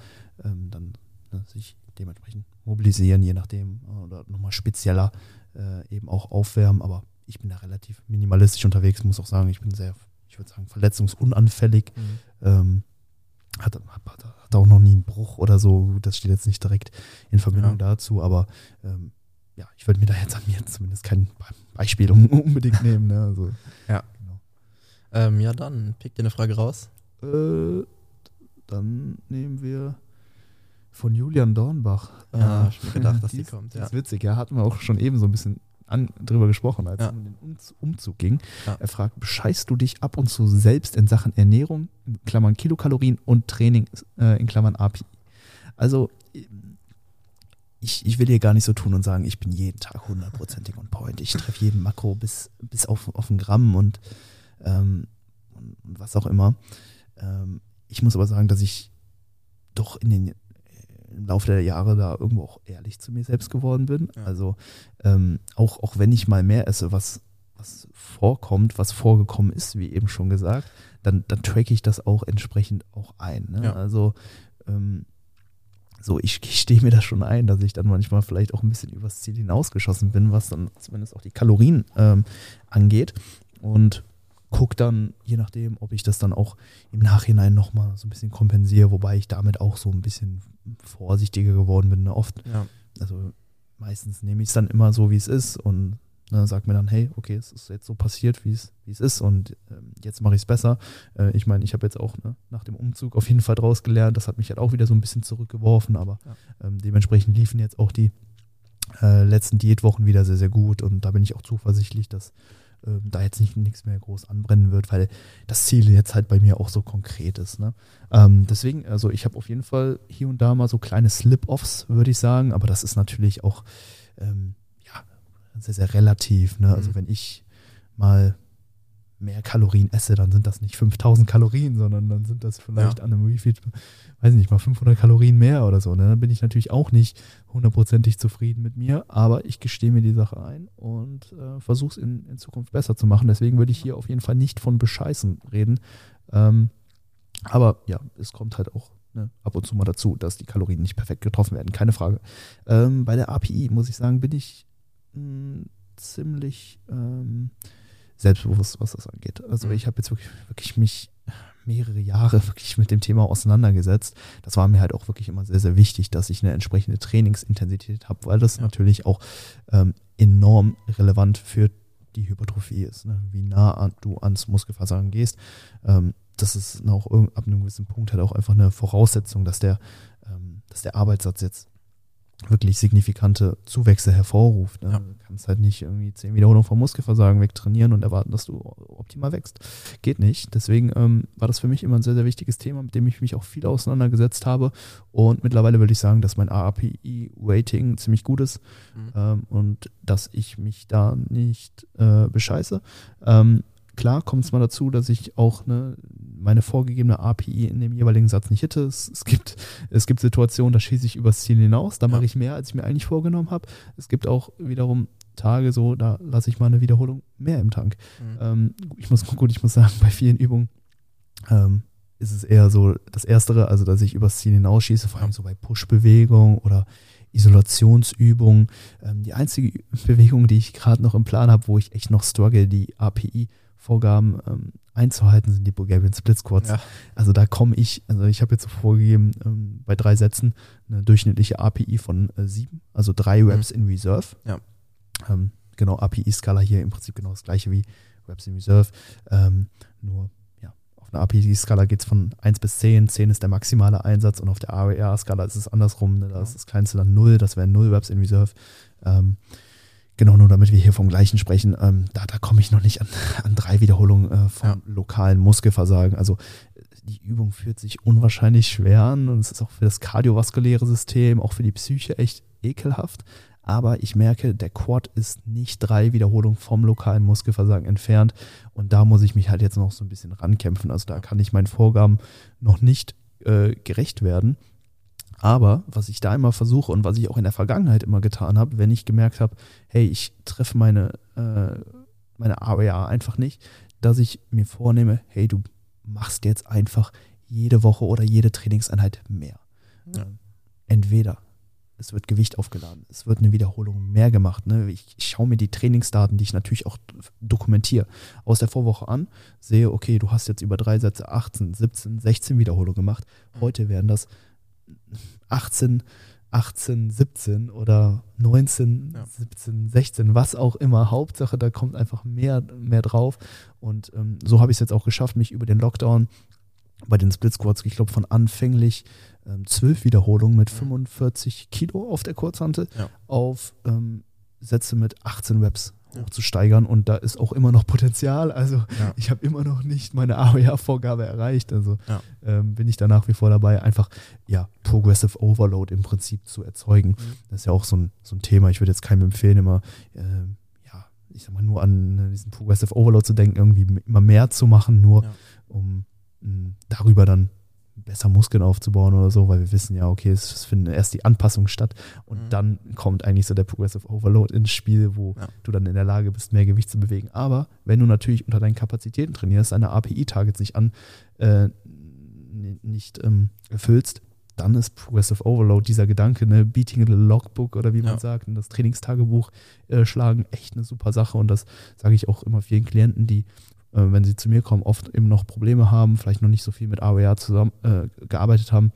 ähm, dann ne, sich dementsprechend mobilisieren, je nachdem, oder nochmal spezieller äh, eben auch aufwärmen, aber ich bin da relativ minimalistisch unterwegs, muss auch sagen, ich bin sehr, ich würde sagen, verletzungsunanfällig. Mhm. Ähm, hat, hat, hat, auch noch nie einen Bruch oder so. Das steht jetzt nicht direkt in Verbindung ja. dazu, aber ähm, ja, ich würde mir da jetzt an mir zumindest kein Beispiel unbedingt nehmen. Ne? Also, ja. Genau. Ähm, ja, dann pick dir eine Frage raus. Äh, dann nehmen wir Von Julian Dornbach. Ja, äh, mir gedacht, dass die, die kommt. Ja. Das ist witzig, ja, hatten wir auch schon eben so ein bisschen an, drüber gesprochen, als ja. es um den Umzug ging. Ja. Er fragt, bescheißt du dich ab und zu selbst in Sachen Ernährung, in Klammern Kilokalorien und Training, äh, in Klammern API? Also, ich, ich will hier gar nicht so tun und sagen, ich bin jeden Tag hundertprozentig on point. Ich treffe jeden Makro bis, bis auf, auf ein Gramm und, ähm, und, was auch immer. Ähm, ich muss aber sagen, dass ich doch in den im Laufe der Jahre da irgendwo auch ehrlich zu mir selbst geworden bin. Ja. Also ähm, auch, auch wenn ich mal mehr esse, was, was vorkommt, was vorgekommen ist, wie eben schon gesagt, dann, dann track ich das auch entsprechend auch ein. Ne? Ja. Also ähm, so, ich, ich stehe mir da schon ein, dass ich dann manchmal vielleicht auch ein bisschen übers Ziel hinausgeschossen bin, was dann zumindest auch die Kalorien ähm, angeht. Und gucke dann, je nachdem, ob ich das dann auch im Nachhinein nochmal so ein bisschen kompensiere, wobei ich damit auch so ein bisschen vorsichtiger geworden bin. Ne? Oft, ja. also meistens nehme ich es dann immer so, wie es ist und ne, sag mir dann, hey, okay, es ist jetzt so passiert, wie es ist und ähm, jetzt mache ich es besser. Äh, ich meine, ich habe jetzt auch ne, nach dem Umzug auf jeden Fall draus gelernt. Das hat mich halt auch wieder so ein bisschen zurückgeworfen, aber ja. ähm, dementsprechend liefen jetzt auch die äh, letzten Diätwochen wieder sehr, sehr gut und da bin ich auch zuversichtlich, dass ähm, da jetzt nicht nichts mehr groß anbrennen wird, weil das Ziel jetzt halt bei mir auch so konkret ist. Ne? Ähm, deswegen, also ich habe auf jeden Fall hier und da mal so kleine Slip-Offs, würde ich sagen, aber das ist natürlich auch ähm, ja, sehr, sehr relativ. Ne? Also mhm. Also wenn ich mal mehr Kalorien esse, dann sind das nicht 5000 Kalorien, sondern dann sind das vielleicht ja. an einem Refeed, weiß nicht mal 500 Kalorien mehr oder so. Ne? Dann bin ich natürlich auch nicht hundertprozentig zufrieden mit mir, aber ich gestehe mir die Sache ein und äh, versuche es in, in Zukunft besser zu machen. Deswegen würde ich hier auf jeden Fall nicht von Bescheißen reden. Ähm, aber ja, es kommt halt auch ne, ab und zu mal dazu, dass die Kalorien nicht perfekt getroffen werden, keine Frage. Ähm, bei der API muss ich sagen, bin ich mh, hm, ziemlich ähm, selbstbewusst, was das angeht. Also mhm. ich habe jetzt wirklich, wirklich mich mehrere Jahre wirklich mit dem Thema auseinandergesetzt. Das war mir halt auch wirklich immer sehr, sehr wichtig, dass ich eine entsprechende Trainingsintensität habe, weil das ja. natürlich auch ähm, enorm relevant für die Hypertrophie ist, ne? wie nah an, du ans Muskelversagen gehst. Ähm, das ist auch ab einem gewissen Punkt halt auch einfach eine Voraussetzung, dass der, ähm, dass der Arbeitssatz jetzt wirklich signifikante Zuwächse hervorruft. Ne? Ja. Du kannst halt nicht irgendwie zehn Wiederholungen vom Muskelversagen wegtrainieren und erwarten, dass du optimal wächst. Geht nicht. Deswegen ähm, war das für mich immer ein sehr, sehr wichtiges Thema, mit dem ich mich auch viel auseinandergesetzt habe. Und mittlerweile würde ich sagen, dass mein AAPI-Rating ziemlich gut ist mhm. ähm, und dass ich mich da nicht äh, bescheiße. Ähm, Klar kommt es mal dazu, dass ich auch ne, meine vorgegebene API in dem jeweiligen Satz nicht hitte. Es, es, gibt, es gibt Situationen, da schieße ich übers Ziel hinaus, da ja. mache ich mehr, als ich mir eigentlich vorgenommen habe. Es gibt auch wiederum Tage so, da lasse ich mal eine Wiederholung mehr im Tank. Mhm. Ähm, ich muss gut, ich muss sagen, bei vielen Übungen ähm, ist es eher so das Erstere, also dass ich übers Ziel hinausschieße, vor allem so bei Push-Bewegungen oder Isolationsübungen. Ähm, die einzige Bewegung, die ich gerade noch im Plan habe, wo ich echt noch struggle, die API Vorgaben ähm, einzuhalten, sind die Bulgarian Split Squats. Ja. Also da komme ich, also ich habe jetzt so vorgegeben, ähm, bei drei Sätzen eine durchschnittliche API von äh, sieben, also drei mhm. Reps mhm. in Reserve. Ja. Ähm, genau, API-Skala hier im Prinzip genau das gleiche wie Reps in Reserve. Ähm, nur, ja, auf einer API-Skala geht es von 1 bis 10. 10 ist der maximale Einsatz und auf der RER-Skala ist es andersrum. Ne? Da ist das kleinste dann 0, das wären 0 Reps in Reserve. Ähm, Genau, nur damit wir hier vom gleichen sprechen, ähm, da, da komme ich noch nicht an, an drei Wiederholungen äh, vom ja. lokalen Muskelversagen. Also die Übung fühlt sich unwahrscheinlich schwer an und es ist auch für das kardiovaskuläre System, auch für die Psyche echt ekelhaft. Aber ich merke, der Quad ist nicht drei Wiederholungen vom lokalen Muskelversagen entfernt. Und da muss ich mich halt jetzt noch so ein bisschen rankämpfen. Also da kann ich meinen Vorgaben noch nicht äh, gerecht werden. Aber was ich da immer versuche und was ich auch in der Vergangenheit immer getan habe, wenn ich gemerkt habe, hey, ich treffe meine, äh, meine AWA einfach nicht, dass ich mir vornehme, hey, du machst jetzt einfach jede Woche oder jede Trainingseinheit mehr. Ja. Entweder es wird Gewicht aufgeladen, es wird eine Wiederholung mehr gemacht. Ne? Ich, ich schaue mir die Trainingsdaten, die ich natürlich auch dokumentiere, aus der Vorwoche an, sehe, okay, du hast jetzt über drei Sätze 18, 17, 16 Wiederholungen gemacht. Heute werden das 18, 18, 17 oder 19, ja. 17, 16, was auch immer. Hauptsache, da kommt einfach mehr, mehr drauf. Und ähm, so habe ich es jetzt auch geschafft, mich über den Lockdown bei den Split Squats, ich glaube, von anfänglich ähm, 12 Wiederholungen mit 45 Kilo auf der Kurzhantel Ja. auf ähm, Sätze mit 18 Reps Ja. hochzusteigern und da ist auch immer noch Potenzial. Also Ja. ich habe immer noch nicht meine AOR-Vorgabe erreicht. Also Ja. ähm, bin ich da nach wie vor dabei, einfach ja, Progressive Overload im Prinzip zu erzeugen. Mhm. Das ist ja auch so ein, so ein Thema. Ich würde jetzt keinem empfehlen, immer ähm, ja, ich sag mal, nur an äh, diesen Progressive Overload zu denken, irgendwie immer mehr zu machen, nur um mh, darüber dann besser Muskeln aufzubauen oder so, weil wir wissen ja, okay, es, findet erst die Anpassung statt und Mhm. dann kommt eigentlich so der Progressive Overload ins Spiel, wo Ja. du dann in der Lage bist, mehr Gewicht zu bewegen. Aber wenn du natürlich unter deinen Kapazitäten trainierst, deine API-Targets nicht an, äh, nicht ähm, erfüllst, dann ist Progressive Overload dieser Gedanke, ne, Beating a Logbook oder wie man Ja. sagt, und das Trainingstagebuch äh, schlagen, echt eine super Sache. Und das sage ich auch immer vielen Klienten, die, äh, wenn sie zu mir kommen, oft eben noch Probleme haben, vielleicht noch nicht so viel mit AOR zusammen äh, gearbeitet haben,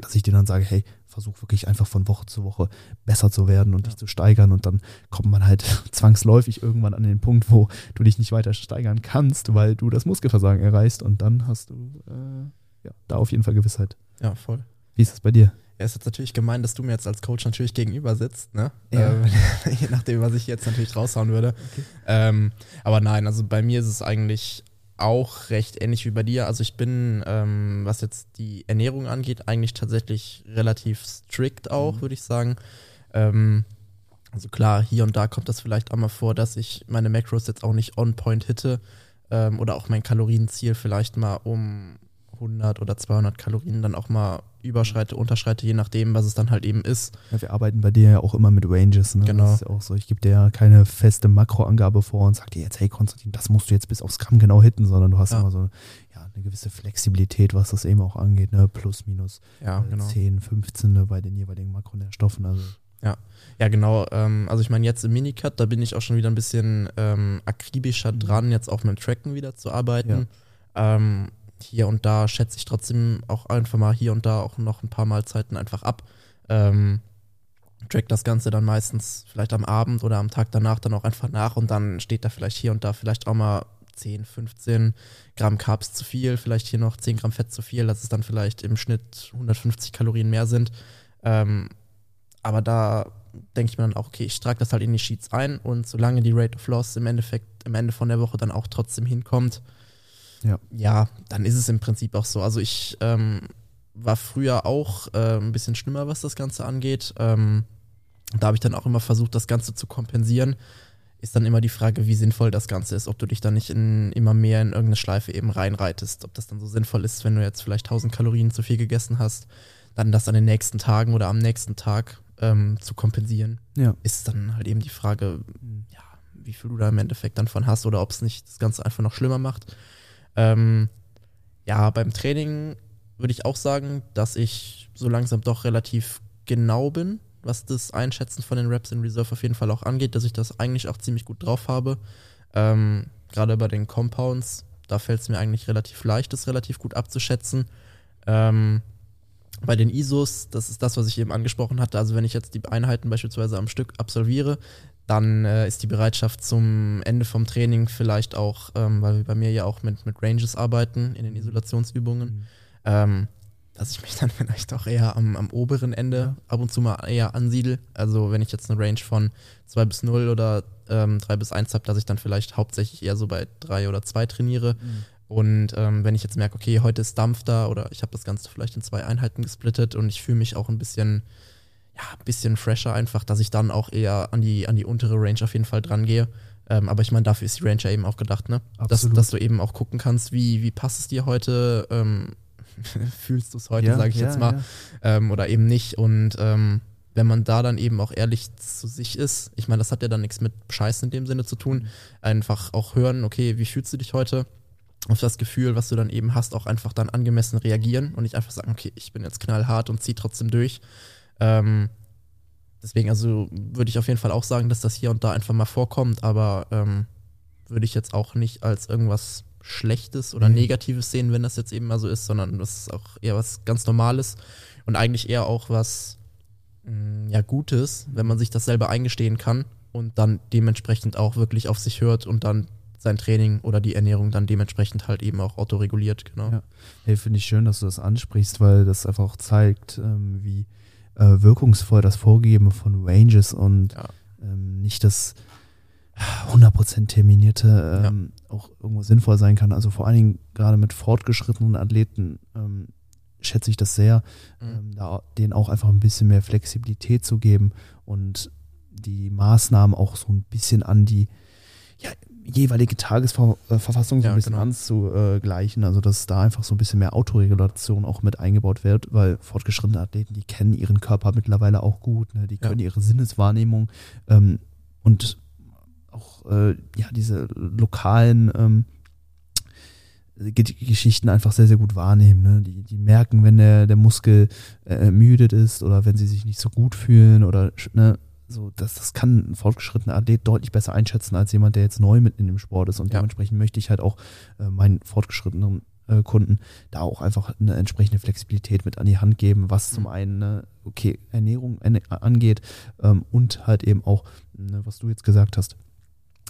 dass ich denen dann sage, hey, versuch wirklich einfach von Woche zu Woche besser zu werden und Ja. dich zu steigern und dann kommt man halt zwangsläufig irgendwann an den Punkt, wo du dich nicht weiter steigern kannst, weil du das Muskelversagen erreichst und dann hast du äh, ja, da auf jeden Fall Gewissheit. Ja, voll. Wie ist es bei dir? Ja, ist jetzt natürlich gemein, dass du mir jetzt als Coach natürlich gegenüber sitzt, ne? Ja. Ähm, je nachdem, was ich jetzt natürlich raushauen würde. Ähm, aber nein, also bei mir ist es eigentlich auch recht ähnlich wie bei dir. Also ich bin, ähm, was jetzt die Ernährung angeht, eigentlich tatsächlich relativ strikt auch, Mhm. würde ich sagen. Ähm, also klar, hier und da kommt das vielleicht auch mal vor, dass ich meine Macros jetzt auch nicht on point hitte ähm, oder auch mein Kalorienziel vielleicht mal um 100 oder 200 Kalorien dann auch mal überschreite, unterschreite, je nachdem, was es dann halt eben ist. Ja, wir arbeiten bei dir ja auch immer mit Ranges. Ne? Genau. Das ist ja auch so. Ich gebe dir ja keine feste Makroangabe vor und sag dir jetzt, hey Konstantin, das musst du jetzt bis aufs Gramm genau hitten, sondern du hast Ja. immer so ja, eine gewisse Flexibilität, was das eben auch angeht. Ne? Plus, minus Ja, äh, genau. 10, 15 ne, bei den jeweiligen Makronährstoffen. Also Ja, genau. Ähm, also ich meine, jetzt im Minicut, da bin ich auch schon wieder ein bisschen ähm, akribischer Mhm. dran, jetzt auch mit dem Tracken wieder zu arbeiten. Ähm, hier und da schätze ich trotzdem auch einfach mal hier und da auch noch ein paar Mahlzeiten einfach ab. Ähm, track das Ganze dann meistens vielleicht am Abend oder am Tag danach dann auch einfach nach und dann steht da vielleicht hier und da vielleicht auch mal 10, 15 Gramm Carbs zu viel, vielleicht hier noch 10 Gramm Fett zu viel, dass es dann vielleicht im Schnitt 150 Kalorien mehr sind. Ähm, aber da denke ich mir dann auch, okay, ich trage das halt in die Sheets ein und solange die Rate of Loss im Endeffekt am Ende von der Woche dann auch trotzdem hinkommt, Ja. ja, dann ist es im Prinzip auch so. Also ich ähm, war früher auch äh, ein bisschen schlimmer, was das Ganze angeht. Ähm, da habe ich dann auch immer versucht, das Ganze zu kompensieren. Ist dann immer die Frage, wie sinnvoll das Ganze ist, ob du dich dann nicht in, immer mehr in irgendeine Schleife eben reinreitest, ob das dann so sinnvoll ist, wenn du jetzt vielleicht 1000 Kalorien zu viel gegessen hast, dann das an den nächsten Tagen oder am nächsten Tag ähm, zu kompensieren. ja. Ist dann halt eben die Frage, ja, wie viel du da im Endeffekt dann von hast oder ob es nicht das Ganze einfach noch schlimmer macht. Ähm, ja, beim Training würde ich auch sagen, dass ich so langsam doch relativ genau bin, was das Einschätzen von den Reps in Reserve auf jeden Fall auch angeht, dass ich das eigentlich auch ziemlich gut drauf habe. Ähm, Gerade bei den Compounds, da fällt es mir eigentlich relativ leicht, das relativ gut abzuschätzen. Ähm, bei den ISOs, das ist das, was ich eben angesprochen hatte. Also wenn ich jetzt die Einheiten beispielsweise am Stück absolviere, dann äh, ist die Bereitschaft zum Ende vom Training vielleicht auch, ähm, weil wir bei mir ja auch mit, mit Ranges arbeiten in den Isolationsübungen, ähm, dass ich mich dann vielleicht auch eher am, am oberen Ende Ja. ab und zu mal eher ansiedel. Also wenn ich jetzt eine Range von 2 bis 0 oder ähm, 3 bis 1 habe, dass ich dann vielleicht hauptsächlich eher so bei 3 oder 2 trainiere. Und ähm, wenn ich jetzt merke, okay, heute ist Dampf da oder ich habe das Ganze vielleicht in zwei Einheiten gesplittet und ich fühle mich auch ein bisschen, ja, ein bisschen fresher einfach, dass ich dann auch eher an die, an die untere Range auf jeden Fall dran gehe. Ähm, aber ich meine, dafür ist die Range ja eben auch gedacht, ne? Dass, dass du eben auch gucken kannst, wie, wie passt es dir heute, ähm, fühlst du es heute, Ja, sage ich ja, jetzt mal, ja. ähm, oder eben nicht. Und ähm, wenn man da dann eben auch ehrlich zu sich ist, ich meine, das hat ja dann nichts mit Scheiß in dem Sinne zu tun, einfach auch hören, okay, wie fühlst du dich heute? Auf das Gefühl, was du dann eben hast, auch einfach dann angemessen reagieren und nicht einfach sagen, okay, ich bin jetzt knallhart und zieh trotzdem durch. Ähm, deswegen, also würde ich auf jeden Fall auch sagen, dass das hier und da einfach mal vorkommt, aber ähm, würde ich jetzt auch nicht als irgendwas Schlechtes oder Nee. Negatives sehen, wenn das jetzt eben mal so ist, sondern das ist auch eher was ganz Normales und eigentlich eher auch was mh, ja Gutes, wenn man sich das selber eingestehen kann und dann dementsprechend auch wirklich auf sich hört und dann sein Training oder die Ernährung dann dementsprechend halt eben auch autoreguliert, genau. Ja. Hey, finde ich schön, dass du das ansprichst, weil das einfach auch zeigt, ähm, wie äh, wirkungsvoll das Vorgeben von Ranges und Ja. ähm, nicht das 100% terminierte ähm, auch irgendwo sinnvoll sein kann. Also vor allen Dingen gerade mit fortgeschrittenen Athleten ähm, schätze ich das sehr, Mhm. ähm, da denen auch einfach ein bisschen mehr Flexibilität zu geben und die Maßnahmen auch so ein bisschen an die ja, jeweilige Tagesverfassung so Ja, ein bisschen genau. anzugleichen. Also dass da einfach so ein bisschen mehr Autoregulation auch mit eingebaut wird, weil fortgeschrittene Athleten, die kennen ihren Körper mittlerweile auch gut, ne? die Ja. können ihre Sinneswahrnehmung ähm, und auch äh, ja diese lokalen ähm, Ge- Geschichten einfach sehr, sehr gut wahrnehmen. Ne? Die, die merken, wenn der, der Muskel äh, ermüdet ist oder wenn sie sich nicht so gut fühlen oder ne, so, das, das kann ein fortgeschrittener Athlet deutlich besser einschätzen als jemand, der jetzt neu mit in dem Sport ist. Und Ja. dementsprechend möchte ich halt auch äh, meinen fortgeschrittenen äh, Kunden da auch einfach eine entsprechende Flexibilität mit an die Hand geben, was zum Mhm. einen, ne, okay, Ernährung angeht ähm, und halt eben auch, ne, was du jetzt gesagt hast,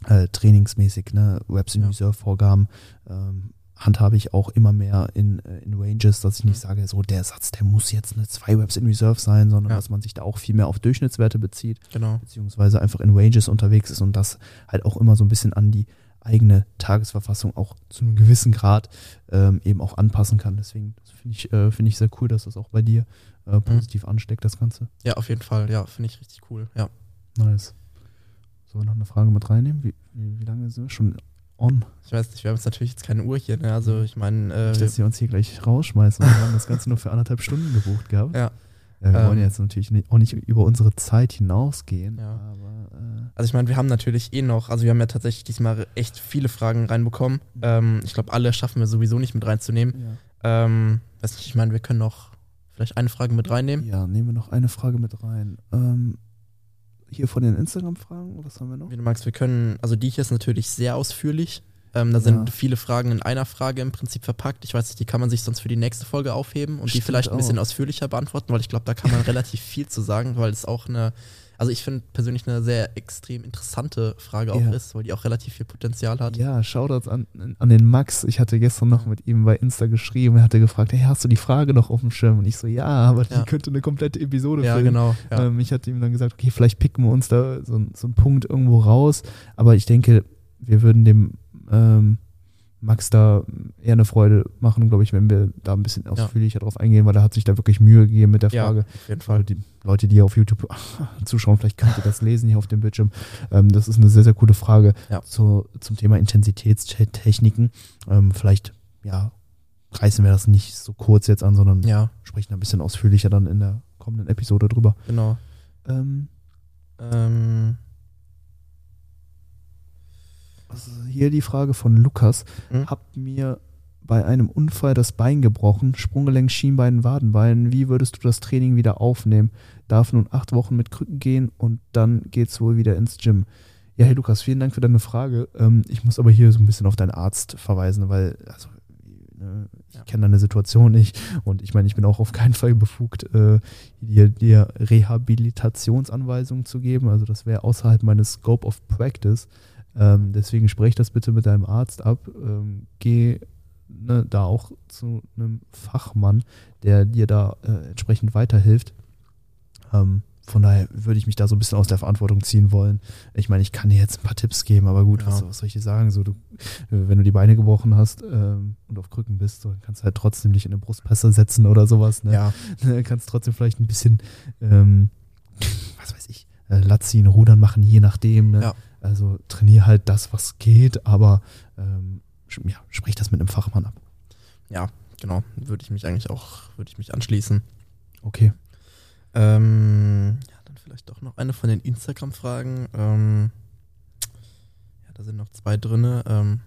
äh, trainingsmäßig, ne, Ja. Reserve Vorgaben, ähm, handhabe ich auch immer mehr in, äh, in Ranges, dass ich nicht Mhm. sage, so der Satz, der muss jetzt eine 2 Reps in Reserve sein, sondern Ja. dass man sich da auch viel mehr auf Durchschnittswerte bezieht, Genau. beziehungsweise einfach in Ranges unterwegs ist und das halt auch immer so ein bisschen an die eigene Tagesverfassung auch zu einem gewissen Grad ähm, eben auch anpassen kann. Deswegen finde ich, äh, finde ich sehr cool, dass das auch bei dir äh, positiv ansteckt, das Ganze. Ja, auf jeden Fall. Ja, finde ich richtig cool. Ja. Nice. Sollen wir noch eine Frage mit reinnehmen? Wie, wie, wie lange sind wir schon on? Ich weiß nicht, wir haben jetzt natürlich jetzt keine Uhr hier, ne? Also ich meine, äh, Nicht, wir- dass sie uns hier gleich rausschmeißen. Wir haben das Ganze nur für anderthalb Stunden gebucht gehabt. Ja. Ja, wir wollen Ähm, jetzt natürlich nicht, auch nicht über unsere Zeit hinausgehen, Ja. aber äh, Also ich meine, wir haben natürlich eh noch, also wir haben ja tatsächlich diesmal echt viele Fragen reinbekommen. Ähm, ich glaube, alle schaffen wir sowieso nicht mit reinzunehmen. ja. Ähm, weiß nicht, ich meine, wir können noch vielleicht eine Frage mit reinnehmen. ja, nehmen wir noch eine Frage mit rein. Ähm, hier von den Instagram-Fragen, was haben wir noch? Wie du magst, wir können, also die hier ist natürlich sehr ausführlich. Ähm, da sind Ja. viele Fragen in einer Frage im Prinzip verpackt. Ich weiß nicht, die kann man sich sonst für die nächste Folge aufheben und die Stimmt vielleicht ein bisschen auch. ausführlicher beantworten, weil ich glaube, da kann man relativ viel zu sagen, weil es auch eine, also ich finde persönlich eine sehr extrem interessante Frage auch Ja. ist, weil die auch relativ viel Potenzial hat. Ja, Shoutouts an, an den Max. Ich hatte gestern noch mit ihm bei Insta geschrieben. Er hatte gefragt, hey, hast du die Frage noch auf dem Schirm? Und ich so, ja, aber die Ja. könnte eine komplette Episode Ja, füllen. genau. Ja. Ähm, ich hatte ihm dann gesagt, okay, vielleicht picken wir uns da so, so einen Punkt irgendwo raus. Aber ich denke, wir würden dem ähm, Max da eher eine Freude machen, glaube ich, wenn wir da ein bisschen ausführlicher drauf eingehen, weil er hat sich da wirklich Mühe gegeben mit der Ja, Frage. auf jeden Fall. die Leute, die auf YouTube zuschauen, vielleicht könnt ihr das lesen hier auf dem Bildschirm. Ähm, das ist eine sehr, sehr coole Frage Ja. zu, zum Thema Intensitätstechniken. Ähm, vielleicht, ja, reißen wir das nicht so kurz jetzt an, sondern Ja, sprechen ein bisschen ausführlicher dann in der kommenden Episode drüber. genau. Ähm, Ähm, also hier die Frage von Lukas. Mhm. Hab mir bei einem Unfall das Bein gebrochen, Sprunggelenk, Schienbein, Wadenbein. Wie würdest du das Training wieder aufnehmen? Darf nun acht Wochen mit Krücken gehen und dann geht's wohl wieder ins Gym. Ja, hey Lukas, vielen Dank für deine Frage. Ähm, ich muss aber hier so ein bisschen auf deinen Arzt verweisen, weil also, ne, ich kenne deine Situation nicht und ich meine, ich bin auch auf keinen Fall befugt, äh, dir, dir Rehabilitationsanweisungen zu geben. Also das wäre außerhalb meines Scope of Practice. Ähm, deswegen sprech das bitte mit deinem Arzt ab. Ähm, geh ne, da auch zu einem Fachmann, der dir da äh, entsprechend weiterhilft. Ähm, von daher würde ich mich da so ein bisschen aus der Verantwortung ziehen wollen. Ich meine, ich kann dir jetzt ein paar Tipps geben, aber gut, Ja. was, was soll ich dir sagen? So, du, äh, wenn du die Beine gebrochen hast ähm, und auf Krücken bist, so, dann kannst du halt trotzdem dich in eine Brustpresse setzen oder sowas. Ne? ja, kannst trotzdem vielleicht ein bisschen, ähm, was weiß ich, äh, Latziehen, Rudern machen, je nachdem. Ne? Ja. Also trainier halt das, was geht, aber ähm, ja, sprich das mit einem Fachmann ab. ja, genau. Würde ich mich eigentlich auch, würde ich mich anschließen. Okay. Ähm, ja, dann vielleicht doch noch eine von den Instagram-Fragen. Ähm, ja, da sind noch zwei drinne. Ähm,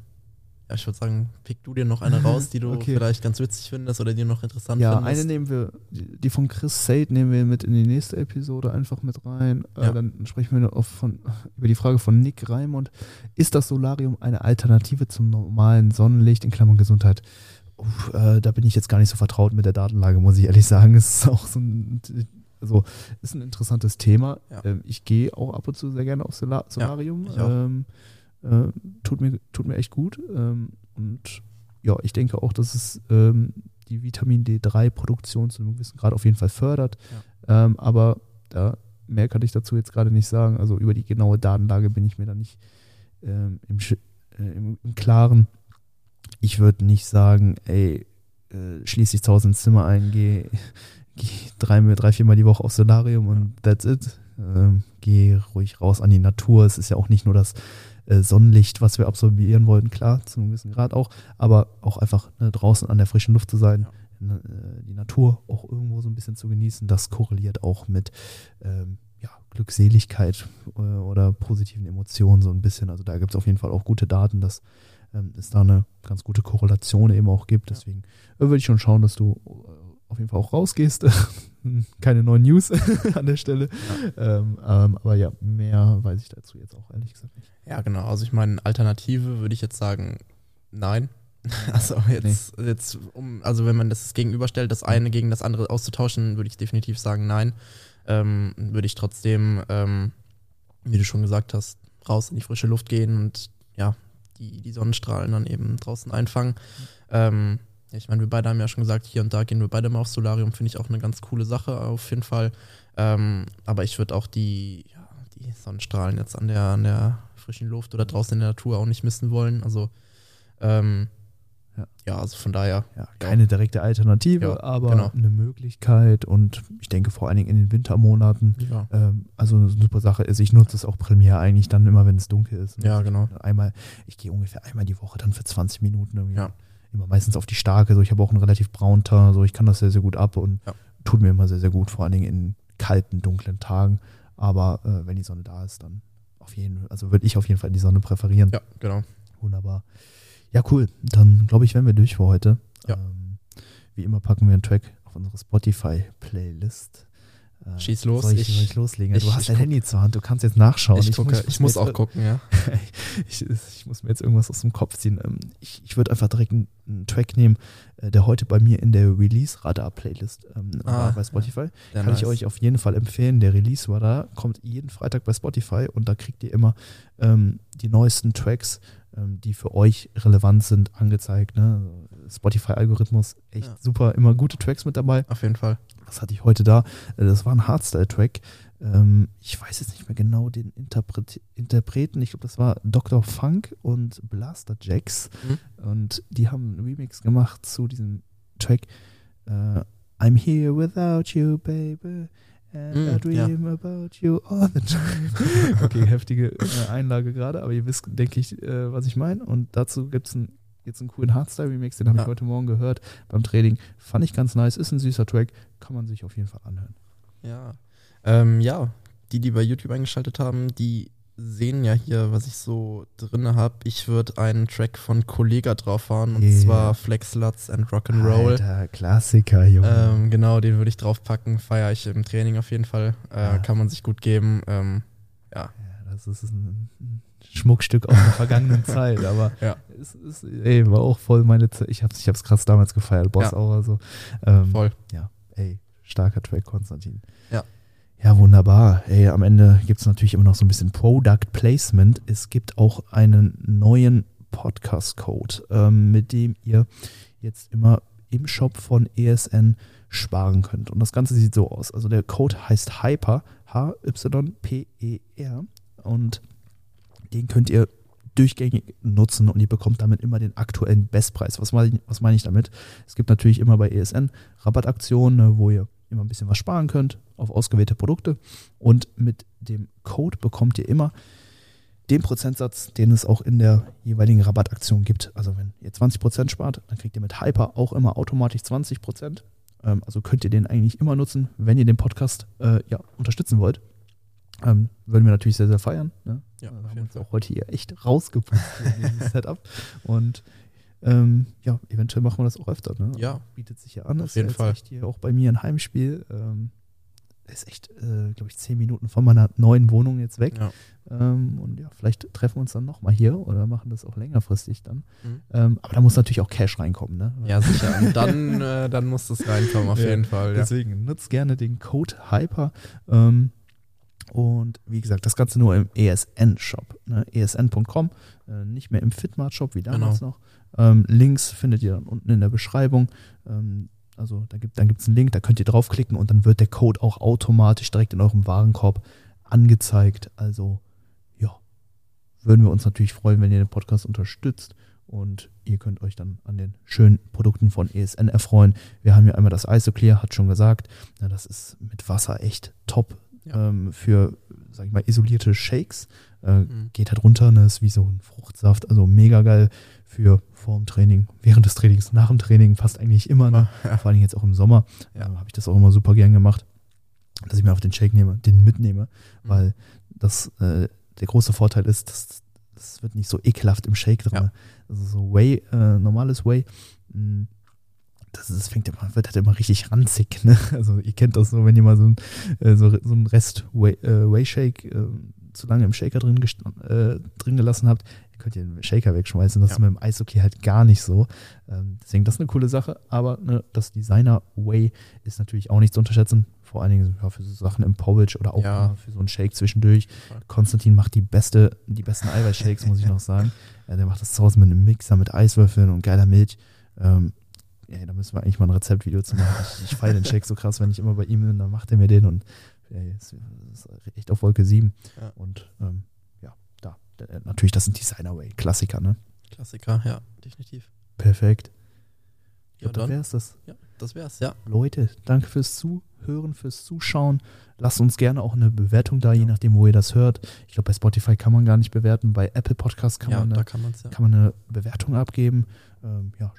ja, ich würde sagen, pick du dir noch eine raus, die du Okay. vielleicht ganz witzig findest oder die noch interessant Ja, findest. eine nehmen wir, die von Chris Sade nehmen wir mit in die nächste Episode einfach mit rein. Äh, Ja. dann sprechen wir von, über die Frage von Nick Raimund. Ist das Solarium eine Alternative zum normalen Sonnenlicht in Klammern Gesundheit? Uff, äh, da bin ich jetzt gar nicht so vertraut mit der Datenlage, muss ich ehrlich sagen. Es ist auch so ein, also ist ein interessantes Thema. Ja. Ähm, ich gehe auch ab und zu sehr gerne auf Solar Solarium. ich auch. ähm, Äh, tut, mir, tut mir echt gut. Ähm, und ja, ich denke auch, dass es ähm, die Vitamin D3-Produktion zu einem gewissen Grad auf jeden Fall fördert. Ja. Ähm, aber da mehr kann ich dazu jetzt gerade nicht sagen. Also über die genaue Datenlage bin ich mir da nicht ähm, im, äh, im, im, Klaren. Ich würde nicht sagen, ey, äh, schließe dich zu Hause ins Zimmer ein, geh, geh drei, drei, viermal die Woche aufs Solarium und that's it. Ähm, geh ruhig raus an die Natur. Es ist ja auch nicht nur das äh, Sonnenlicht, was wir absorbieren wollten, klar, zu einem gewissen Grad auch, aber auch einfach ne, draußen an der frischen Luft zu sein, ja. äh, die Natur auch irgendwo so ein bisschen zu genießen, das korreliert auch mit ähm, ja, Glückseligkeit äh, oder positiven Emotionen so ein bisschen. Also da gibt es auf jeden Fall auch gute Daten, dass ähm, es da eine ganz gute Korrelation eben auch gibt. Deswegen äh, würde ich schon schauen, dass du äh, auf jeden Fall auch rausgehst. Keine neuen News an der Stelle. Ja. Ähm, ähm, aber ja, mehr weiß ich dazu jetzt auch ehrlich gesagt nicht. Ja, genau. Also ich meine, Alternative würde ich jetzt sagen, nein. Also jetzt, nee. jetzt um, also wenn man das gegenüberstellt, das eine gegen das andere auszutauschen, würde ich definitiv sagen, nein. Ähm, würde ich trotzdem, ähm, wie du schon gesagt hast, raus in die frische Luft gehen und ja, die, die Sonnenstrahlen dann eben draußen einfangen. Mhm. Ich meine, wir beide haben ja schon gesagt, hier und da gehen wir beide mal aufs Solarium, finde ich auch eine ganz coole Sache auf jeden Fall. Ähm, aber ich würde auch die, ja, die Sonnenstrahlen jetzt an der, an der frischen Luft oder draußen in der Natur auch nicht missen wollen. Also ähm, ja. ja. also von daher. Ja, keine direkte Alternative, ja, aber genau. eine Möglichkeit und ich denke vor allen Dingen in den Wintermonaten. Ähm, also eine super Sache ist, ich nutze es auch Premiere eigentlich dann immer, wenn es dunkel ist. Ja, genau. Einmal, ich gehe ungefähr einmal die Woche dann für 20 Minuten irgendwie. Ja immer meistens auf die starke. So, ich habe auch einen relativ braunen Teint, so ich kann das sehr, sehr gut ab und ja. tut mir immer sehr, sehr gut, vor allen Dingen in kalten, dunklen Tagen. Aber äh, wenn die Sonne da ist, dann auf jeden Fall, also würde ich auf jeden Fall die Sonne präferieren. Ja, genau. Wunderbar. Ja, cool. Dann glaube ich, wären wir durch für heute. Ja. Ähm, wie immer packen wir einen Track auf unsere Spotify-Playlist. Äh, Schieß los. Soll ich, ich, soll ich loslegen? Ich, du hast dein Handy zur Hand, du kannst jetzt nachschauen. Ich, gucke, ich, muss, auch gucken, ja. ich, muss mir jetzt irgendwas aus dem Kopf ziehen. Ähm, ich, würde einfach direkt einen, einen, Track nehmen, äh, der heute bei mir in der Release-Radar-Playlist ähm, ah, war bei Spotify. Ja, Kann nice. ich euch auf jeden Fall empfehlen. Der Release-Radar kommt jeden Freitag bei Spotify und da kriegt ihr immer ähm, die neuesten Tracks, ähm, die für euch relevant sind, angezeigt. Ne? Spotify-Algorithmus, echt ja. super, immer gute Tracks mit dabei. Auf jeden Fall was hatte ich heute da? Äh, das war ein Hardstyle-Track. Ähm, ich weiß jetzt nicht mehr genau den Interpret Interpreten. Ich glaube, das war Dr. Funk und Blaster Jacks. Mhm. Und die haben einen Remix gemacht zu diesem Track uh, I'm here without you, baby. And mm, I dream ja. about you all the time. okay, heftige äh, Einlage gerade, aber ihr wisst, denke ich, äh, was ich meine. Und dazu gibt es ein jetzt einen coolen Hardstyle-Remix, den habe ja. ich heute Morgen gehört beim Training. Fand ich ganz nice, ist ein süßer Track, kann man sich auf jeden Fall anhören. Ja. Ähm, ja, die, die bei YouTube eingeschaltet haben, die sehen ja hier, was ich so drin habe. Ich würde einen Track von Kollega drauf fahren und yeah. zwar Flex Sluts and Rock'n'Roll. Alter, Klassiker, Junge. Ähm, genau, den würde ich draufpacken. Feiere ich im Training auf jeden Fall. Äh, ja. Kann man sich gut geben. Ähm, ja. ja. Das ist ein, ein Schmuckstück aus der vergangenen Zeit, aber ja. es ist, ey, war auch voll meine Zeit. Ich hab's, ich hab's krass damals gefeiert, Boss ja. auch, also. Ähm, voll. Ja, ey, starker Track, Konstantin. Ja. Ja, wunderbar. Ey, am Ende gibt es natürlich immer noch so ein bisschen Product Placement. Es gibt auch einen neuen Podcast-Code, ähm, mit dem ihr jetzt immer im Shop von ESN sparen könnt. Und das Ganze sieht so aus. Also der Code heißt Hyper, H-Y-P-E-R. Und den könnt ihr durchgängig nutzen und ihr bekommt damit immer den aktuellen Bestpreis. Was meine ich, was meine ich damit? Es gibt natürlich immer bei ESN Rabattaktionen, ne, wo ihr immer ein bisschen was sparen könnt auf ausgewählte Produkte und mit dem Code bekommt ihr immer den Prozentsatz, den es auch in der jeweiligen Rabattaktion gibt. Also wenn ihr 20% spart, dann kriegt ihr mit Hyper auch immer automatisch 20%. Ähm, also könnt ihr den eigentlich immer nutzen, wenn ihr den Podcast äh, ja, unterstützen wollt. Ähm, würden wir natürlich sehr, sehr feiern. Ne? Ja, wir haben uns auch heute hier echt rausgepusht in dieses Setup. Und ähm, ja, eventuell machen wir das auch öfter. Ne? Ja. Bietet sich ja an. Auf jeden Fall. Echt hier auch bei mir ein Heimspiel. Ähm, ist echt, äh, glaube ich, zehn Minuten von meiner neuen Wohnung jetzt weg. Ja. Ähm, und ja, vielleicht treffen wir uns dann nochmal hier oder machen das auch längerfristig dann. Mhm. Ähm, aber da muss natürlich auch Cash reinkommen, ne? Ja, sicher. Und dann, äh, dann muss das reinkommen, auf ja, jeden Fall. Ja. Deswegen nutzt gerne den Code Hyper. Ähm, Und wie gesagt, das Ganze nur im ESN-Shop, ne? esn.com, äh, nicht mehr im Fitmart-Shop wie damals Genau. noch. Ähm, Links findet ihr dann unten in der Beschreibung. Ähm, also da gibt, dann gibt es einen Link, da könnt ihr draufklicken und dann wird der Code auch automatisch direkt in eurem Warenkorb angezeigt. Also ja, würden wir uns natürlich freuen, wenn ihr den Podcast unterstützt und ihr könnt euch dann an den schönen Produkten von ESN erfreuen. Wir haben hier einmal das Isoclear, hat schon gesagt, na, das ist mit Wasser echt top Ja. ähm, für, sag ich mal, isolierte Shakes. Äh, Mhm. Geht halt runter, ne, ist wie so ein Fruchtsaft, also mega geil für vorm Training, während des Trainings, nach dem Training, fast eigentlich immer, ne? Ja. vor allem jetzt auch im Sommer, Ja. äh, habe ich das auch immer super gern gemacht, dass ich mir auf den Shake nehme, den mitnehme, Mhm. weil das äh, der große Vorteil ist, dass das wird nicht so ekelhaft im Shake drin. Ja. Also so Whey, äh, normales Whey, mh, das, das fängt immer, wird halt immer richtig ranzig. Ne? Also ihr kennt das so, wenn ihr mal so ein, äh, so, so ein Rest Whey, äh, Whey Shake äh, zu lange im Shaker drin, äh, drin gelassen habt, könnt ihr den Shaker wegschmeißen. Das Ja. ist mit dem Eishockey halt gar nicht so. Ähm, deswegen, das ist eine coole Sache. Aber ne, das Designer Whey ist natürlich auch nicht zu unterschätzen. Vor allen Dingen ja, für so Sachen im Porridge oder auch Ja. für so einen Shake zwischendurch. Konstantin macht die beste, die besten Eiweißshakes, muss ich noch sagen. Ja, der macht das zu Hause mit einem Mixer, mit Eiswürfeln und geiler Milch. Ähm, ja, da müssen wir eigentlich mal ein Rezeptvideo zu machen. Ich, ich feiere den Shake so krass, wenn ich immer bei ihm bin, dann macht er mir den und ja, ist, ist echt auf Wolke 7. Ja. Und ähm, ja, da, der- natürlich, das sind Designer Way, Klassiker, ne? Klassiker, ja, definitiv. Perfekt. Ja, glaube, dann es das. Ja, das wär's, ja. Leute, danke fürs Zuhören, fürs Zuschauen. Lasst uns gerne auch eine Bewertung da, je Ja. nachdem, wo ihr das hört. Ich glaube, bei Spotify kann man gar nicht bewerten. Bei Apple Podcasts kann, ja, man, eine, kann ja. kann man eine Bewertung abgeben. Ähm, ja,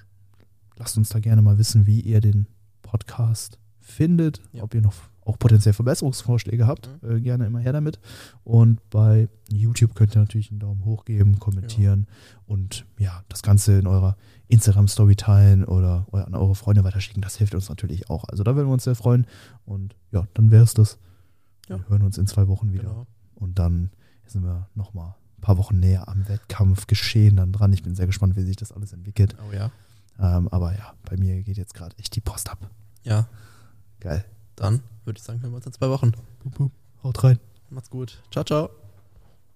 lasst uns da gerne mal wissen, wie ihr den Podcast findet. Ja. Ob ihr noch auch potenziell Verbesserungsvorschläge habt. Äh, gerne immer her damit. Und bei YouTube könnt ihr natürlich einen Daumen hoch geben, kommentieren und ja, das Ganze in eurer Instagram-Story teilen oder an eure Freunde weiterschicken. Das hilft uns natürlich auch. Also da würden wir uns sehr freuen. Und ja, dann wäre es das. Ja. Wir hören uns in zwei Wochen wieder. Genau. Und dann sind wir nochmal ein paar Wochen näher am Wettkampf geschehen dann dran. Ich bin sehr gespannt, wie sich das alles entwickelt. Oh ja. Ähm, aber ja, bei mir geht jetzt gerade echt die Post ab. Ja, Geil. dann würde ich sagen, hören wir uns in zwei Wochen. Boop, boop. Haut rein. Macht's gut. Ciao, ciao.